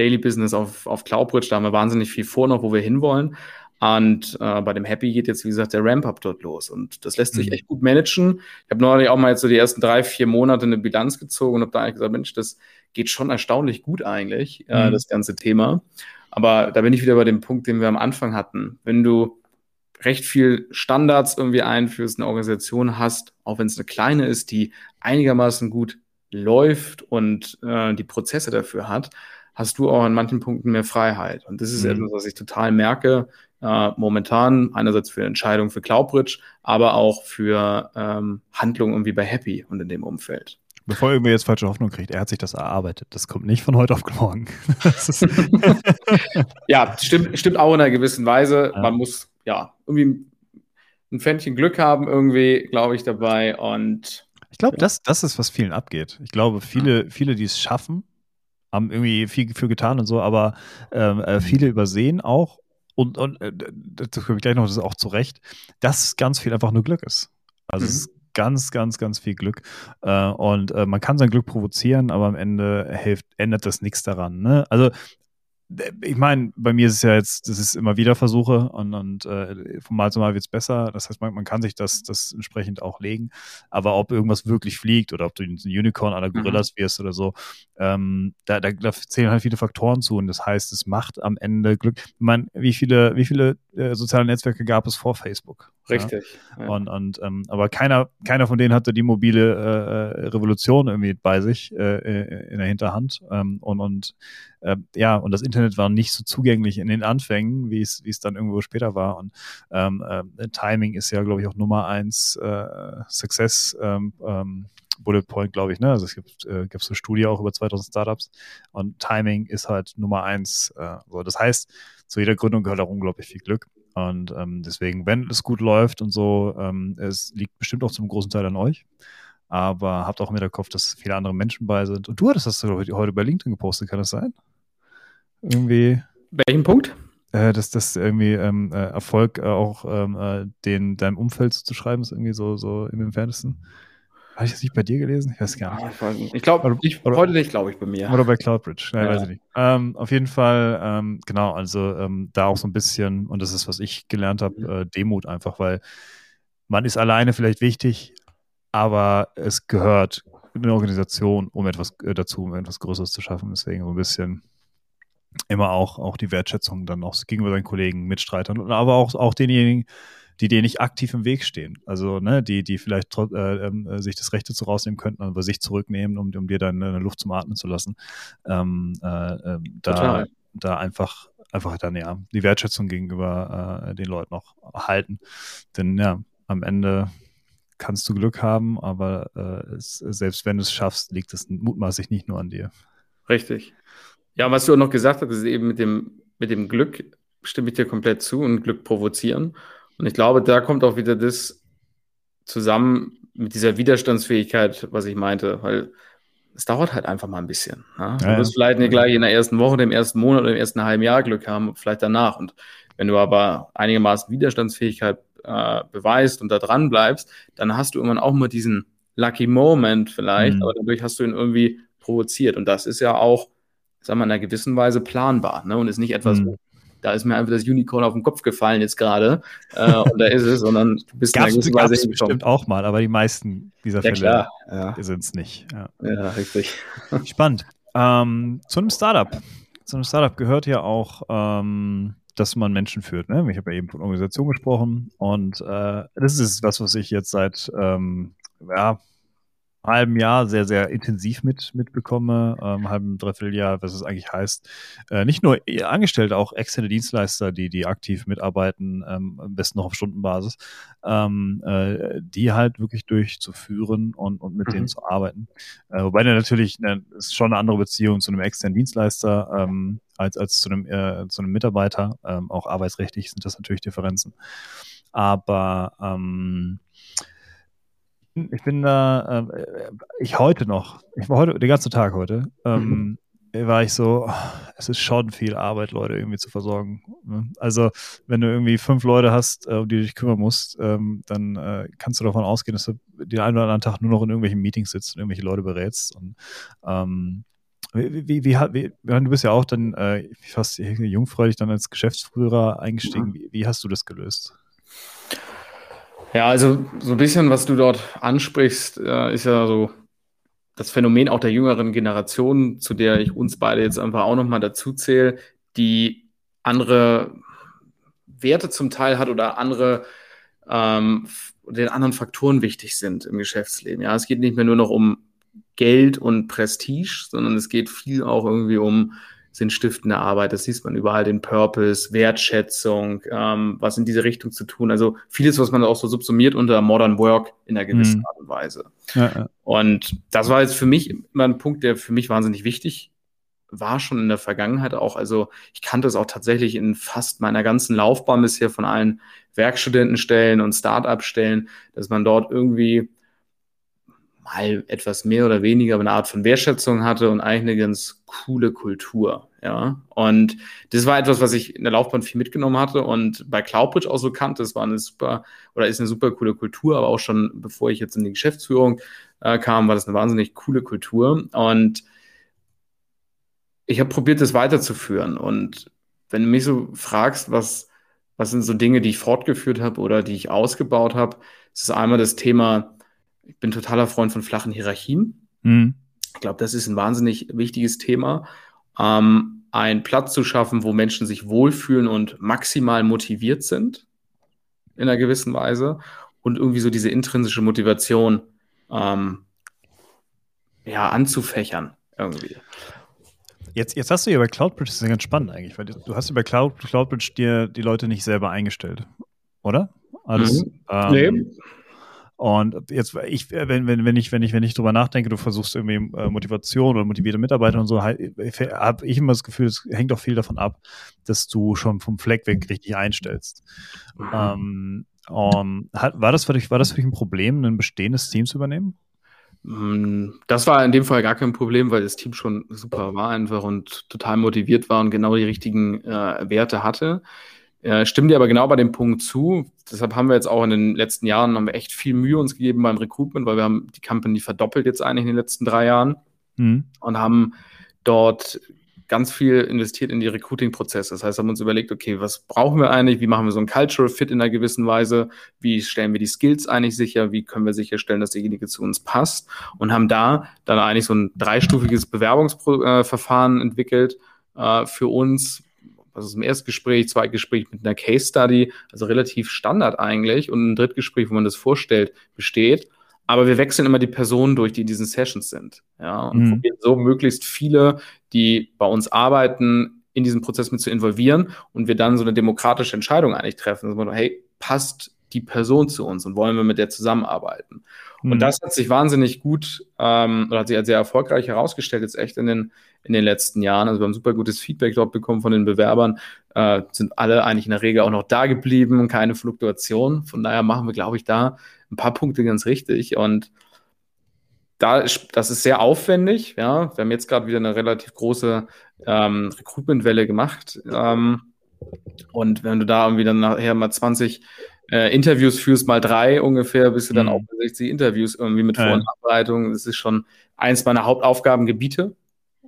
Daily Business auf, auf CloudBridge. Da haben wir wahnsinnig viel vor noch, wo wir hinwollen. Und äh, bei dem Happy geht jetzt, wie gesagt, der Ramp-Up dort los. Und das lässt sich mhm. echt gut managen. Ich habe neulich auch mal jetzt so die ersten drei, vier Monate eine Bilanz gezogen und habe da eigentlich gesagt, Mensch, das geht schon erstaunlich gut eigentlich, äh, mhm. äh, das ganze Thema. Aber da bin ich wieder bei dem Punkt, den wir am Anfang hatten. Wenn du recht viel Standards irgendwie einführst, eine Organisation hast, auch wenn es eine kleine ist, die einigermaßen gut läuft und äh, die Prozesse dafür hat, hast du auch an manchen Punkten mehr Freiheit. Und das ist mhm. etwas, was ich total merke, äh, momentan, einerseits für Entscheidungen für Cloudbridge, aber auch für ähm, Handlungen irgendwie bei Happy und in dem Umfeld. Bevor irgendwer jetzt falsche Hoffnung kriegt, er hat sich das erarbeitet. Das kommt nicht von heute auf morgen. ja, stimmt, stimmt auch in einer gewissen Weise. Ja. Man muss ja irgendwie ein Pfännchen Glück haben, irgendwie, glaube ich, dabei. Und ich glaube, ja. das, das ist, was vielen abgeht. Ich glaube, viele, viele, die es schaffen, haben irgendwie viel für getan und so, aber ähm, äh, viele übersehen auch und, und äh, dazu komme ich gleich noch, das ist auch zu Recht, dass ganz viel einfach nur Glück ist. Also mhm. es ist ganz, ganz, ganz viel Glück. Äh, und äh, man kann sein Glück provozieren, aber am Ende hilft, ändert das nichts daran. Ne? Also ich meine, bei mir ist es ja jetzt, das ist immer wieder Versuche und, und äh, von Mal zu Mal wird es besser. Das heißt, man, man, kann sich das, das entsprechend auch legen. Aber ob irgendwas wirklich fliegt oder ob du ein Unicorn aller mhm. Gorillas mhm. wirst oder so, ähm, da, da, da, zählen halt viele Faktoren zu. Und das heißt, es macht am Ende Glück. Ich meine, wie viele, wie viele äh, soziale Netzwerke gab es vor Facebook? Richtig. Ja? Ja. Und, und ähm, aber keiner, keiner von denen hatte die mobile äh, Revolution irgendwie bei sich äh, äh in der Hinterhand. Ähm, und, und äh, ja, und das Internet war nicht so zugänglich in den Anfängen, wie es, wie es dann irgendwo später war. Und ähm, äh, Timing ist ja, glaube ich, auch Nummer eins äh, Success. Ähm, ähm, Bullet Point, glaube ich, ne? Also es gibt, äh, gibt so eine Studie auch über 2000 Startups und Timing ist halt Nummer eins. Äh, so. Das heißt, zu jeder Gründung gehört auch unglaublich viel Glück. Und ähm, deswegen, wenn es gut läuft und so, ähm, es liegt bestimmt auch zum großen Teil an euch. Aber habt auch im Hinterkopf, dass viele andere Menschen bei sind. Und du hattest das heute bei LinkedIn gepostet, kann das sein? Irgendwie. Welchen Punkt? Äh, dass das irgendwie ähm, äh, Erfolg äh, auch ähm, äh, den deinem Umfeld zu schreiben ist irgendwie so, so im Entferntesten. Habe ich das nicht bei dir gelesen? Ich weiß gar nicht. Ah, ich glaube, heute nicht, glaube ich, bei mir. Oder bei Cloudbridge. Nein, ja. weiß ich nicht. Ähm, auf jeden Fall, ähm, genau, also ähm, da auch so ein bisschen, und das ist, was ich gelernt habe, mhm. äh, Demut einfach, weil man ist alleine vielleicht wichtig, aber es gehört eine Organisation, um etwas äh, dazu, um etwas Größeres zu schaffen. Deswegen so ein bisschen immer auch, auch die Wertschätzung dann auch gegenüber seinen Kollegen, Mitstreitern, aber auch, auch denjenigen, die dir nicht aktiv im Weg stehen. Also, ne, die, die vielleicht äh, äh, sich das Rechte zu rausnehmen könnten, aber sich zurücknehmen, um, um dir dann eine Luft zum Atmen zu lassen. Ähm, äh, ähm, da, da einfach, einfach dann ja die Wertschätzung gegenüber äh, den Leuten auch halten. Denn ja, am Ende kannst du Glück haben, aber äh, es, selbst wenn du es schaffst, liegt es mutmaßlich nicht nur an dir. Richtig. Ja, was du auch noch gesagt hast, ist eben mit dem, mit dem Glück, stimme ich dir komplett zu und Glück provozieren. Und ich glaube, da kommt auch wieder das zusammen mit dieser Widerstandsfähigkeit, was ich meinte, weil es dauert halt einfach mal ein bisschen. Ne? Du ja, wirst vielleicht nicht gleich in der ersten Woche, dem ersten Monat oder im ersten halben Jahr Glück haben, vielleicht danach. Und wenn du aber einigermaßen Widerstandsfähigkeit äh, beweist und da dran bleibst, dann hast du irgendwann auch mal diesen Lucky Moment vielleicht, mhm. aber dadurch hast du ihn irgendwie provoziert. Und das ist ja auch, sagen wir, in einer gewissen Weise planbar ne? und ist nicht etwas, mhm da ist mir einfach das Unicorn auf den Kopf gefallen jetzt gerade äh, und da ist es, sondern du bist Gab's, in einer gewissen Weise bestimmt auch mal, aber die meisten dieser ja, Fälle ja. sind es nicht. Ja, ja richtig. Spannend. Ähm, zu einem Startup. Zu einem Startup gehört ja auch, ähm, dass man Menschen führt. Ne? Ich habe ja eben von Organisation gesprochen und äh, das ist was, was ich jetzt seit ähm, ja, halben Jahr sehr, sehr intensiv mit, mitbekomme, ähm, halben, dreiviertel Jahr, was es eigentlich heißt. Äh, nicht nur Angestellte, auch externe Dienstleister, die, die aktiv mitarbeiten, ähm, am besten noch auf Stundenbasis, ähm, äh, die halt wirklich durchzuführen und, und mit mhm. denen zu arbeiten. Äh, wobei natürlich ne, ist schon eine andere Beziehung zu einem externen Dienstleister ähm, als, als zu einem, äh, zu einem Mitarbeiter. Ähm, auch arbeitsrechtlich sind das natürlich Differenzen. Aber ähm, ich bin da, äh, ich heute noch, ich war heute, den ganzen Tag heute, ähm, mhm. war ich so, oh, es ist schon viel Arbeit, Leute irgendwie zu versorgen. Ne? Also, wenn du irgendwie fünf Leute hast, äh, um die du dich kümmern musst, ähm, dann äh, kannst du davon ausgehen, dass du den einen oder anderen Tag nur noch in irgendwelchen Meetings sitzt und irgendwelche Leute berätst. Und ähm, wie, wie, wie, wie, du bist ja auch dann äh, fast jungfräulich dann als Geschäftsführer eingestiegen. Mhm. Wie, wie hast du das gelöst? Ja, also so ein bisschen, was du dort ansprichst, äh, ist ja so das Phänomen auch der jüngeren Generation, zu der ich uns beide jetzt einfach auch nochmal dazu zähle, die andere Werte zum Teil hat oder andere ähm, den anderen Faktoren wichtig sind im Geschäftsleben. Ja, es geht nicht mehr nur noch um Geld und Prestige, sondern es geht viel auch irgendwie um sinnstiftende Arbeit. Das sieht man überall, den Purpose, Wertschätzung, ähm, was in diese Richtung zu tun. Also vieles, was man auch so subsumiert unter Modern Work in einer gewissen mhm. Art und Weise. Ja, ja. Und das war jetzt für mich immer ein Punkt, der für mich wahnsinnig wichtig war schon in der Vergangenheit auch. Also ich kannte es auch tatsächlich in fast meiner ganzen Laufbahn bisher von allen Werkstudentenstellen und Start-up-Stellen, dass man dort irgendwie mal etwas mehr oder weniger eine Art von Wertschätzung hatte und eigentlich eine ganz coole Kultur. Ja, und das war etwas, was ich in der Laufbahn viel mitgenommen hatte und bei Cloudbridge auch so kannte. Es war eine super oder ist eine super coole Kultur, aber auch schon bevor ich jetzt in die Geschäftsführung äh, kam, war das eine wahnsinnig coole Kultur. Und ich habe probiert, das weiterzuführen. Und wenn du mich so fragst, was, was sind so Dinge, die ich fortgeführt habe oder die ich ausgebaut habe, ist es einmal das Thema, ich bin totaler Freund von flachen Hierarchien. Mhm. Ich glaube, das ist ein wahnsinnig wichtiges Thema. Ähm, einen Platz zu schaffen, wo Menschen sich wohlfühlen und maximal motiviert sind, in einer gewissen Weise. Und irgendwie so diese intrinsische Motivation ähm, ja, anzufächern irgendwie. Jetzt, jetzt hast du ja bei CloudBridge, das ist ja ganz spannend eigentlich, weil du hast ja bei Cloud, CloudBridge dir die Leute nicht selber eingestellt, oder? Alles, mhm. ähm, nee. Und jetzt, ich, wenn, wenn, wenn ich, wenn ich, wenn ich drüber nachdenke, du versuchst irgendwie äh, Motivation oder motivierte Mitarbeiter und so, halt, habe ich immer das Gefühl, es hängt auch viel davon ab, dass du schon vom Fleck weg richtig einstellst. Mhm. Ähm, um, hat, war das für dich, war das für dich ein Problem, ein bestehendes Team zu übernehmen? Mm, das war in dem Fall gar kein Problem, weil das Team schon super war einfach und total motiviert war und genau die richtigen äh, Werte hatte. Äh, stimmen dir aber genau bei dem Punkt zu. Deshalb haben wir jetzt auch in den letzten Jahren haben wir echt viel Mühe uns gegeben beim Recruitment, weil wir haben die Company verdoppelt jetzt eigentlich in den letzten drei Jahren mhm. und haben dort ganz viel investiert in die Recruiting-Prozesse. Das heißt, haben uns überlegt, okay, was brauchen wir eigentlich? Wie machen wir so einen Cultural Fit in einer gewissen Weise? Wie stellen wir die Skills eigentlich sicher? Wie können wir sicherstellen, dass derjenige zu uns passt? Und haben da dann eigentlich so ein dreistufiges Bewerbungsverfahren entwickelt äh, für uns. Das ist im Erstgespräch, Zweitgespräch mit einer Case Study, also relativ Standard eigentlich. Und ein Drittgespräch, wo man das vorstellt, besteht. Aber wir wechseln immer die Personen durch, die in diesen Sessions sind. Ja, und mhm. probieren so möglichst viele, die bei uns arbeiten, in diesen Prozess mit zu involvieren und wir dann so eine demokratische Entscheidung eigentlich treffen. Also, man, hey, passt die Person zu uns und wollen wir mit der zusammenarbeiten? Mhm. Und das hat sich wahnsinnig gut ähm, oder hat sich als sehr erfolgreich herausgestellt, jetzt echt in den, in den letzten Jahren. Also wir haben super gutes Feedback dort bekommen von den Bewerbern, äh, sind alle eigentlich in der Regel auch noch da geblieben, keine Fluktuation. Von daher machen wir, glaube ich, da ein paar Punkte ganz richtig. Und da das ist sehr aufwendig. Ja, wir haben jetzt gerade wieder eine relativ große ähm, Recruitment-Welle gemacht. Ähm, und wenn du da irgendwie dann nachher mal 20 äh, Interviews führst, mal drei ungefähr, bist du dann mhm. auch bei 60 Interviews irgendwie mit Vor- und Ableitung. Das ist schon eins meiner Hauptaufgabengebiete,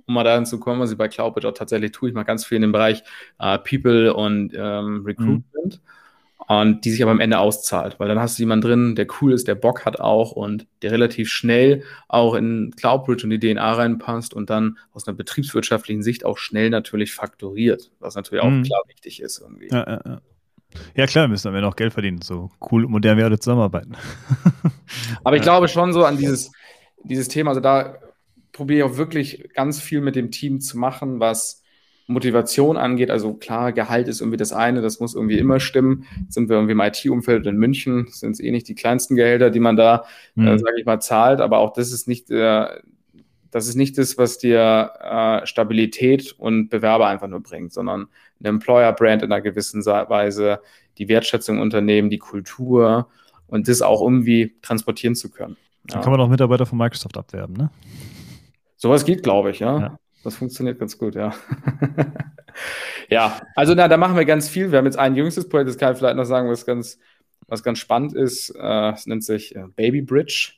um mal dahin zu kommen, was ich bei Cloudbit auch tatsächlich tue. Ich mache ganz viel in dem Bereich äh, People und ähm, Recruitment. Mhm und die sich aber am Ende auszahlt, weil dann hast du jemanden drin, der cool ist, der Bock hat auch und der relativ schnell auch in Cloudbridge und die DNA reinpasst und dann aus einer betriebswirtschaftlichen Sicht auch schnell natürlich faktoriert, was natürlich auch mhm. klar wichtig ist irgendwie. Ja, ja, ja. Ja klar, müssen wir noch Geld verdienen, so cool modern wir alle zusammenarbeiten. aber ich glaube schon so an dieses, dieses Thema, also da probiere ich auch wirklich ganz viel mit dem Team zu machen, was Motivation angeht, also klar, Gehalt ist irgendwie das eine, das muss irgendwie immer stimmen. Jetzt sind wir irgendwie im IT-Umfeld in München, sind es eh nicht die kleinsten Gehälter, die man da, äh, mhm. äh, sage ich mal, zahlt, aber auch das ist nicht, äh, das ist nicht das, was dir äh, Stabilität und Bewerber einfach nur bringt, sondern eine Employer-Brand in einer gewissen Weise, die Wertschätzung Unternehmen, die Kultur und das auch irgendwie transportieren zu können. Dann kann man auch Mitarbeiter von Microsoft abwerben, ne? Sowas geht, glaube ich, ja. ja. Das funktioniert ganz gut, ja. ja, also na, da machen wir ganz viel. Wir haben jetzt ein jüngstes Projekt, das kann ich vielleicht noch sagen, was ganz, was ganz spannend ist. Äh, es nennt sich äh, Baby Bridge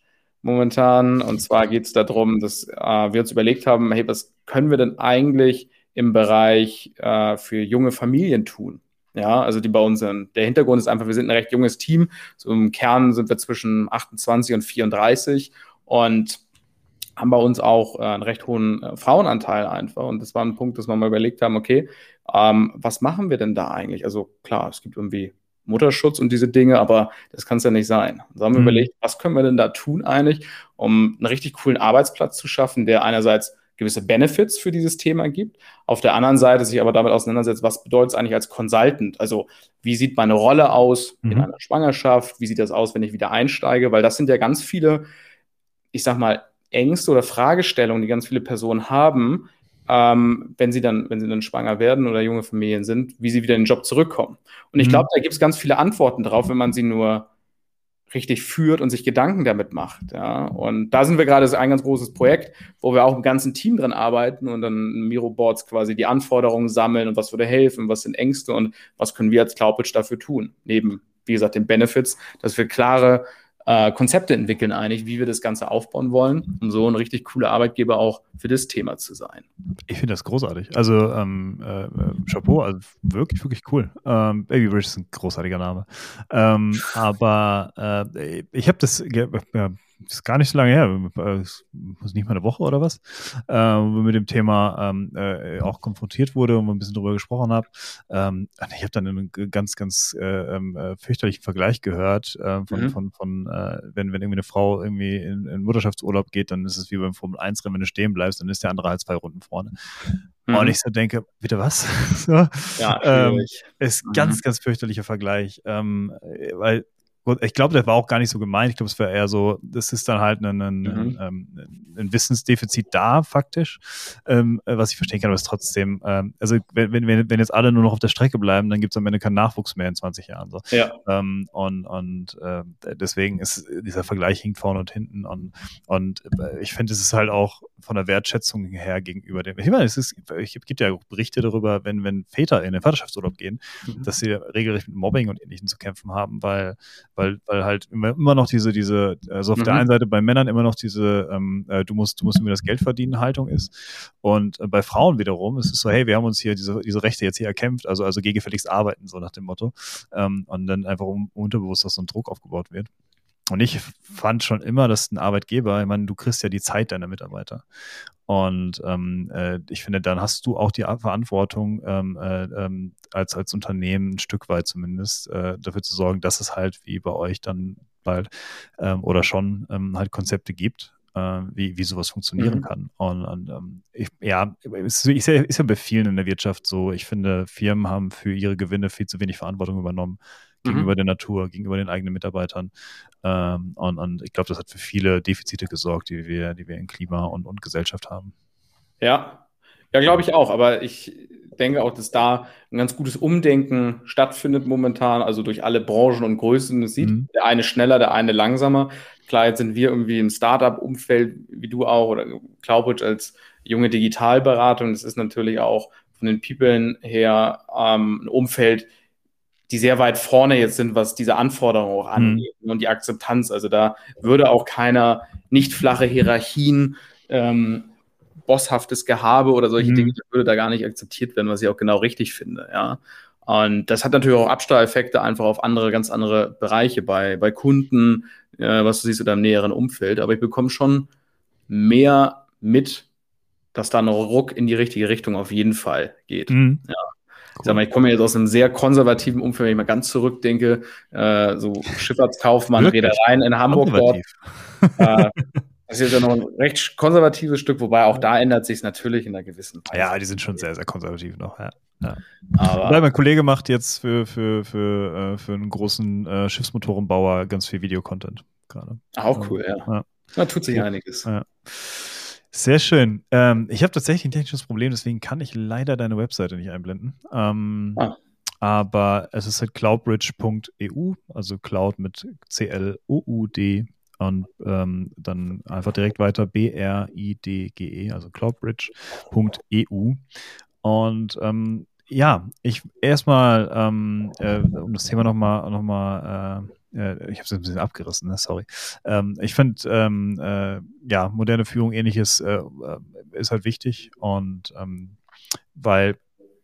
momentan. Und zwar geht es darum, dass äh, wir uns überlegt haben, hey, was können wir denn eigentlich im Bereich äh, für junge Familien tun? Ja, also die bei uns sind. Der Hintergrund ist einfach, wir sind ein recht junges Team. So im Kern sind wir zwischen 28 und 34 und haben bei uns auch äh, einen recht hohen äh, Frauenanteil einfach. Und das war ein Punkt, dass wir mal überlegt haben, okay, ähm, was machen wir denn da eigentlich? Also klar, es gibt irgendwie Mutterschutz und diese Dinge, aber das kann es ja nicht sein. So haben wir mhm. überlegt, was können wir denn da tun eigentlich, um einen richtig coolen Arbeitsplatz zu schaffen, der einerseits gewisse Benefits für dieses Thema gibt, auf der anderen Seite sich aber damit auseinandersetzt, was bedeutet es eigentlich als Consultant? Also wie sieht meine Rolle aus mhm. in einer Schwangerschaft? Wie sieht das aus, wenn ich wieder einsteige? Weil das sind ja ganz viele, ich sag mal, Ängste oder Fragestellungen, die ganz viele Personen haben, ähm, wenn sie dann, wenn sie dann schwanger werden oder junge Familien sind, wie sie wieder in den Job zurückkommen. Und ich mhm. glaube, da gibt es ganz viele Antworten drauf, wenn man sie nur richtig führt und sich Gedanken damit macht. Ja. Und da sind wir gerade, das ist ein ganz großes Projekt, wo wir auch im ganzen Team dran arbeiten und dann Miro-Boards quasi die Anforderungen sammeln und was würde helfen, was sind Ängste und was können wir als Cloudbridge dafür tun. Neben, wie gesagt, den Benefits, dass wir klare äh, Konzepte entwickeln eigentlich, wie wir das Ganze aufbauen wollen, um so ein richtig cooler Arbeitgeber auch für das Thema zu sein. Ich finde das großartig. Also ähm, äh, Chapeau, also wirklich, wirklich cool. Ähm, Baby Bridge ist ein großartiger Name. Ähm, aber äh, ich habe das, ja, ist gar nicht so lange her, äh, muss nicht mal eine Woche oder was, äh, wo wir mit dem Thema ähm, äh, auch konfrontiert wurde und wir ein bisschen drüber gesprochen haben. Ähm, ich habe dann einen ganz, ganz äh, ähm, äh, fürchterlichen Vergleich gehört äh, von, mhm. von, von äh, wenn, wenn irgendwie eine Frau irgendwie in, in Mutterschaftsurlaub geht, dann ist es wie beim Formel 1 Rennen, wenn du stehen bleibst, dann ist der andere halt zwei Runden vorne. Mhm. Und ich so denke, bitte was? so, ja, ähm, ist mhm. ganz, ganz fürchterlicher Vergleich, ähm, weil ich glaube, das war auch gar nicht so gemeint. Ich glaube, es war eher so, das ist dann halt ein, ein, mhm. ein, ein Wissensdefizit da, faktisch, ähm, was ich verstehen kann, aber es trotzdem, ähm, also wenn, wenn, wenn jetzt alle nur noch auf der Strecke bleiben, dann gibt es am Ende keinen Nachwuchs mehr in 20 Jahren. So. Ja. Ähm, und und äh, deswegen ist dieser Vergleich hinkt vorne und hinten und, und äh, ich finde, es ist halt auch von der Wertschätzung her gegenüber dem. Ich meine, es ist, ich gibt ja Berichte darüber, wenn, wenn Väter in den Vaterschaftsurlaub gehen, mhm. dass sie regelrecht mit Mobbing und Ähnlichem zu kämpfen haben, weil weil, weil halt immer, immer noch diese, diese, also auf mhm. der einen Seite bei Männern immer noch diese, ähm, äh, du musst, du musst mir das Geld verdienen Haltung ist. Und äh, bei Frauen wiederum ist es so, hey, wir haben uns hier diese, diese Rechte jetzt hier erkämpft, also, also gegenfälligst arbeiten, so nach dem Motto. Ähm, und dann einfach um, unterbewusst, dass so ein Druck aufgebaut wird. Und ich fand schon immer, dass ein Arbeitgeber, ich meine, du kriegst ja die Zeit deiner Mitarbeiter. Und ähm, äh, ich finde, dann hast du auch die Verantwortung, ähm, äh, ähm, als, als Unternehmen ein Stück weit zumindest, äh, dafür zu sorgen, dass es halt wie bei euch dann bald ähm, oder schon ähm, halt Konzepte gibt, äh, wie, wie sowas funktionieren mhm. kann. Und, und ähm, ich, ja, ist, ist, ja, ist ja bei vielen in der Wirtschaft so. Ich finde, Firmen haben für ihre Gewinne viel zu wenig Verantwortung übernommen gegenüber mhm. der Natur, gegenüber den eigenen Mitarbeitern. Ähm, und, und ich glaube, das hat für viele Defizite gesorgt, die wir, die wir in Klima und, und Gesellschaft haben. Ja, ja, glaube ich auch. Aber ich denke auch, dass da ein ganz gutes Umdenken stattfindet momentan, also durch alle Branchen und Größen. Es sieht mhm. der eine schneller, der eine langsamer. Klar, jetzt sind wir irgendwie im Startup-Umfeld, wie du auch, oder Cloudbridge als junge Digitalberatung. Das ist natürlich auch von den People her ähm, ein Umfeld, die sehr weit vorne jetzt sind, was diese Anforderungen auch mhm. angeht mhm. und die Akzeptanz. Also da würde auch keiner nicht flache Hierarchien, ähm, bosshaftes Gehabe oder solche mhm. Dinge, würde da gar nicht akzeptiert werden, was ich auch genau richtig finde, ja. Und das hat natürlich auch Abstrahleffekte einfach auf andere, ganz andere Bereiche bei, bei Kunden, äh, was du siehst oder im näheren Umfeld. Aber ich bekomme schon mehr mit, dass da ein Ruck in die richtige Richtung auf jeden Fall geht. Mhm. Ja. Cool. Mal, ich komme jetzt aus einem sehr konservativen Umfeld, wenn ich mal ganz zurückdenke, äh, so Schifffahrtskaufmann, Reedereien in Hamburg dort. Äh, das ist ja noch ein recht konservatives Stück, wobei auch da ändert sich es natürlich in einer gewissen Weise. Ja, die sind schon sehr, sehr konservativ noch, ja. ja. Aber mein Kollege macht jetzt für, für, für, äh, für einen großen äh, Schiffsmotorenbauer ganz viel Videocontent gerade. Auch cool, ja. ja. Da tut sich einiges. Ja. Sehr schön. Ähm, ich habe tatsächlich ein technisches Problem, deswegen kann ich leider deine Webseite nicht einblenden. Ähm, ah. Aber es ist halt cloudbridge.eu, also Cloud mit C-L-O-U-D und ähm, dann einfach direkt weiter B-R-I-D-G-E, also cloudbridge.eu. Und ähm, ja, ich erstmal, ähm, äh, um das Thema nochmal noch mal, äh, äh, ich habe es ein bisschen abgerissen, ne? sorry. Ähm, ich finde, ähm, äh, ja, moderne Führung, ähnliches äh, äh, ist halt wichtig und ähm, weil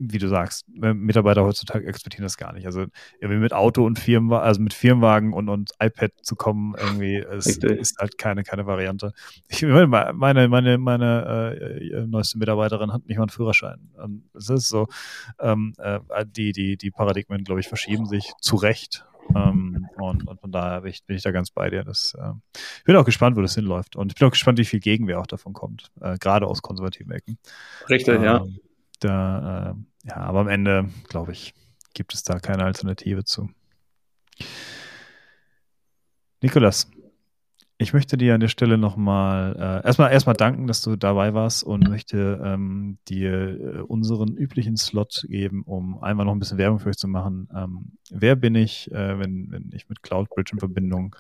wie du sagst, äh, Mitarbeiter heutzutage exportieren das gar nicht. Also irgendwie mit Auto und Firmenwagen, also mit Firmenwagen und, und iPad zu kommen, irgendwie ist, ist halt keine, keine Variante. Ich, meine, meine, meine, meine äh, neueste Mitarbeiterin hat nicht mal einen Führerschein. Und es ist so, ähm, äh, die, die, die Paradigmen, glaube ich, verschieben sich zu Recht. Ähm, und, und, von daher bin ich, bin ich, da ganz bei dir. Das, äh, ich bin auch gespannt, wo das hinläuft. Und ich bin auch gespannt, wie viel Gegenwehr auch davon kommt, äh, gerade aus konservativen Ecken. Richtig, ähm, ja. Da, äh, ja, aber am Ende, glaube ich, gibt es da keine Alternative zu. Nikolas, ich möchte dir an der Stelle nochmal äh, erstmal erstmal danken, dass du dabei warst und möchte ähm, dir äh, unseren üblichen Slot geben, um einmal noch ein bisschen Werbung für euch zu machen. Ähm, wer bin ich, äh, wenn, wenn ich mit CloudBridge in Verbindung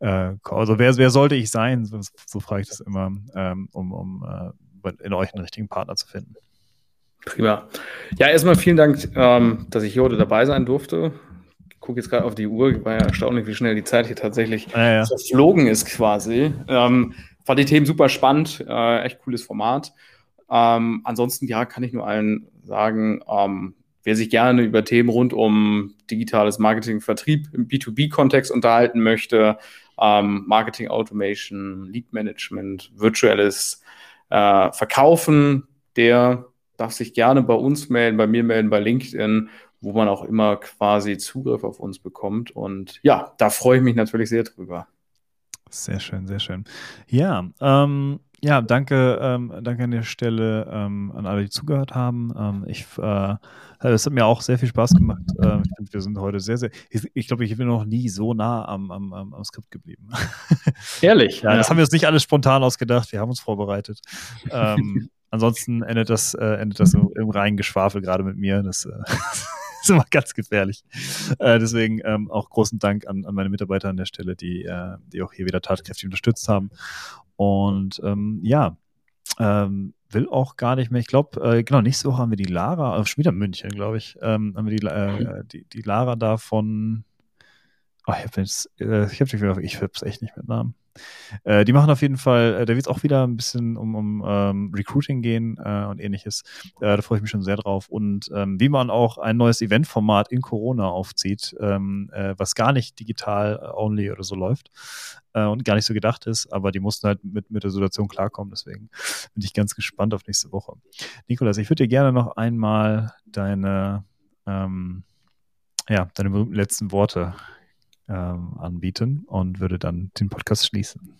äh, also wer, wer sollte ich sein, so, so frage ich das immer, ähm, um, um äh, in euch einen richtigen Partner zu finden. Prima. Ja, erstmal vielen Dank, ähm, dass ich hier heute dabei sein durfte. Ich gucke jetzt gerade auf die Uhr, war ja erstaunlich, wie schnell die Zeit hier tatsächlich ja, ja. verflogen ist quasi. Ähm, fand die Themen super spannend, äh, echt cooles Format. Ähm, ansonsten, ja, kann ich nur allen sagen, ähm, wer sich gerne über Themen rund um digitales Marketing, Vertrieb im B2B-Kontext unterhalten möchte, ähm, Marketing Automation, Lead Management, virtuelles äh, Verkaufen, der darf sich gerne bei uns melden, bei mir melden, bei LinkedIn, wo man auch immer quasi Zugriff auf uns bekommt. Und ja, da freue ich mich natürlich sehr drüber. Sehr schön, sehr schön. Ja, ähm, ja, danke, ähm, danke an der Stelle ähm, an alle, die zugehört haben. Ähm, ich, äh, es hat mir auch sehr viel Spaß gemacht. Ähm, ich finde, wir sind heute sehr, sehr. Ich, ich glaube, ich bin noch nie so nah am, am, am Skript geblieben. Ehrlich? ja, ja, das haben wir uns nicht alles spontan ausgedacht. Wir haben uns vorbereitet. Ähm, ansonsten endet das, äh, endet das im, im reinen Geschwafel gerade mit mir. Das äh, ist immer ganz gefährlich. Äh, deswegen ähm, auch großen Dank an, an meine Mitarbeiter an der Stelle, die, äh, die auch hier wieder tatkräftig unterstützt haben. Und ähm, ja, ähm, will auch gar nicht mehr. Ich glaube, äh, genau, nächste Woche haben wir die Lara, äh, schon wieder München, glaube ich, ähm, haben wir die, äh, die, die Lara da von. Oh, ich habe äh, ich ich es echt nicht mit Namen. Äh, die machen auf jeden Fall, äh, da wird es auch wieder ein bisschen um, um ähm, Recruiting gehen äh, und ähnliches. Äh, da freue ich mich schon sehr drauf. Und ähm, wie man auch ein neues Eventformat in Corona aufzieht, ähm, äh, was gar nicht digital äh, only oder so läuft und gar nicht so gedacht ist, aber die mussten halt mit, mit der Situation klarkommen. Deswegen bin ich ganz gespannt auf nächste Woche. Nikolas, ich würde dir gerne noch einmal deine, ähm, ja, deine letzten Worte ähm, anbieten und würde dann den Podcast schließen.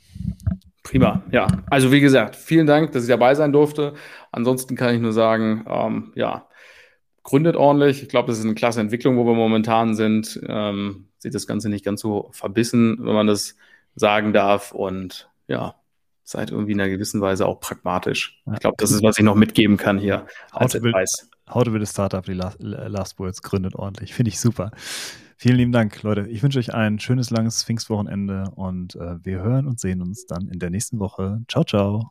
Prima, ja. Also wie gesagt, vielen Dank, dass ich dabei sein durfte. Ansonsten kann ich nur sagen, ähm, ja, gründet ordentlich. Ich glaube, das ist eine klasse Entwicklung, wo wir momentan sind. Ähm, sieht das Ganze nicht ganz so verbissen, wenn man das sagen darf. Und ja, seid irgendwie in einer gewissen Weise auch pragmatisch. Ich glaube, das ist, was ich noch mitgeben kann hier als Advice. How to build a Startup, die Last, Last Words gründet ordentlich. Finde ich super. Vielen lieben Dank, Leute. Ich wünsche euch ein schönes, langes Pfingstwochenende und äh, wir hören und sehen uns dann in der nächsten Woche. Ciao, ciao.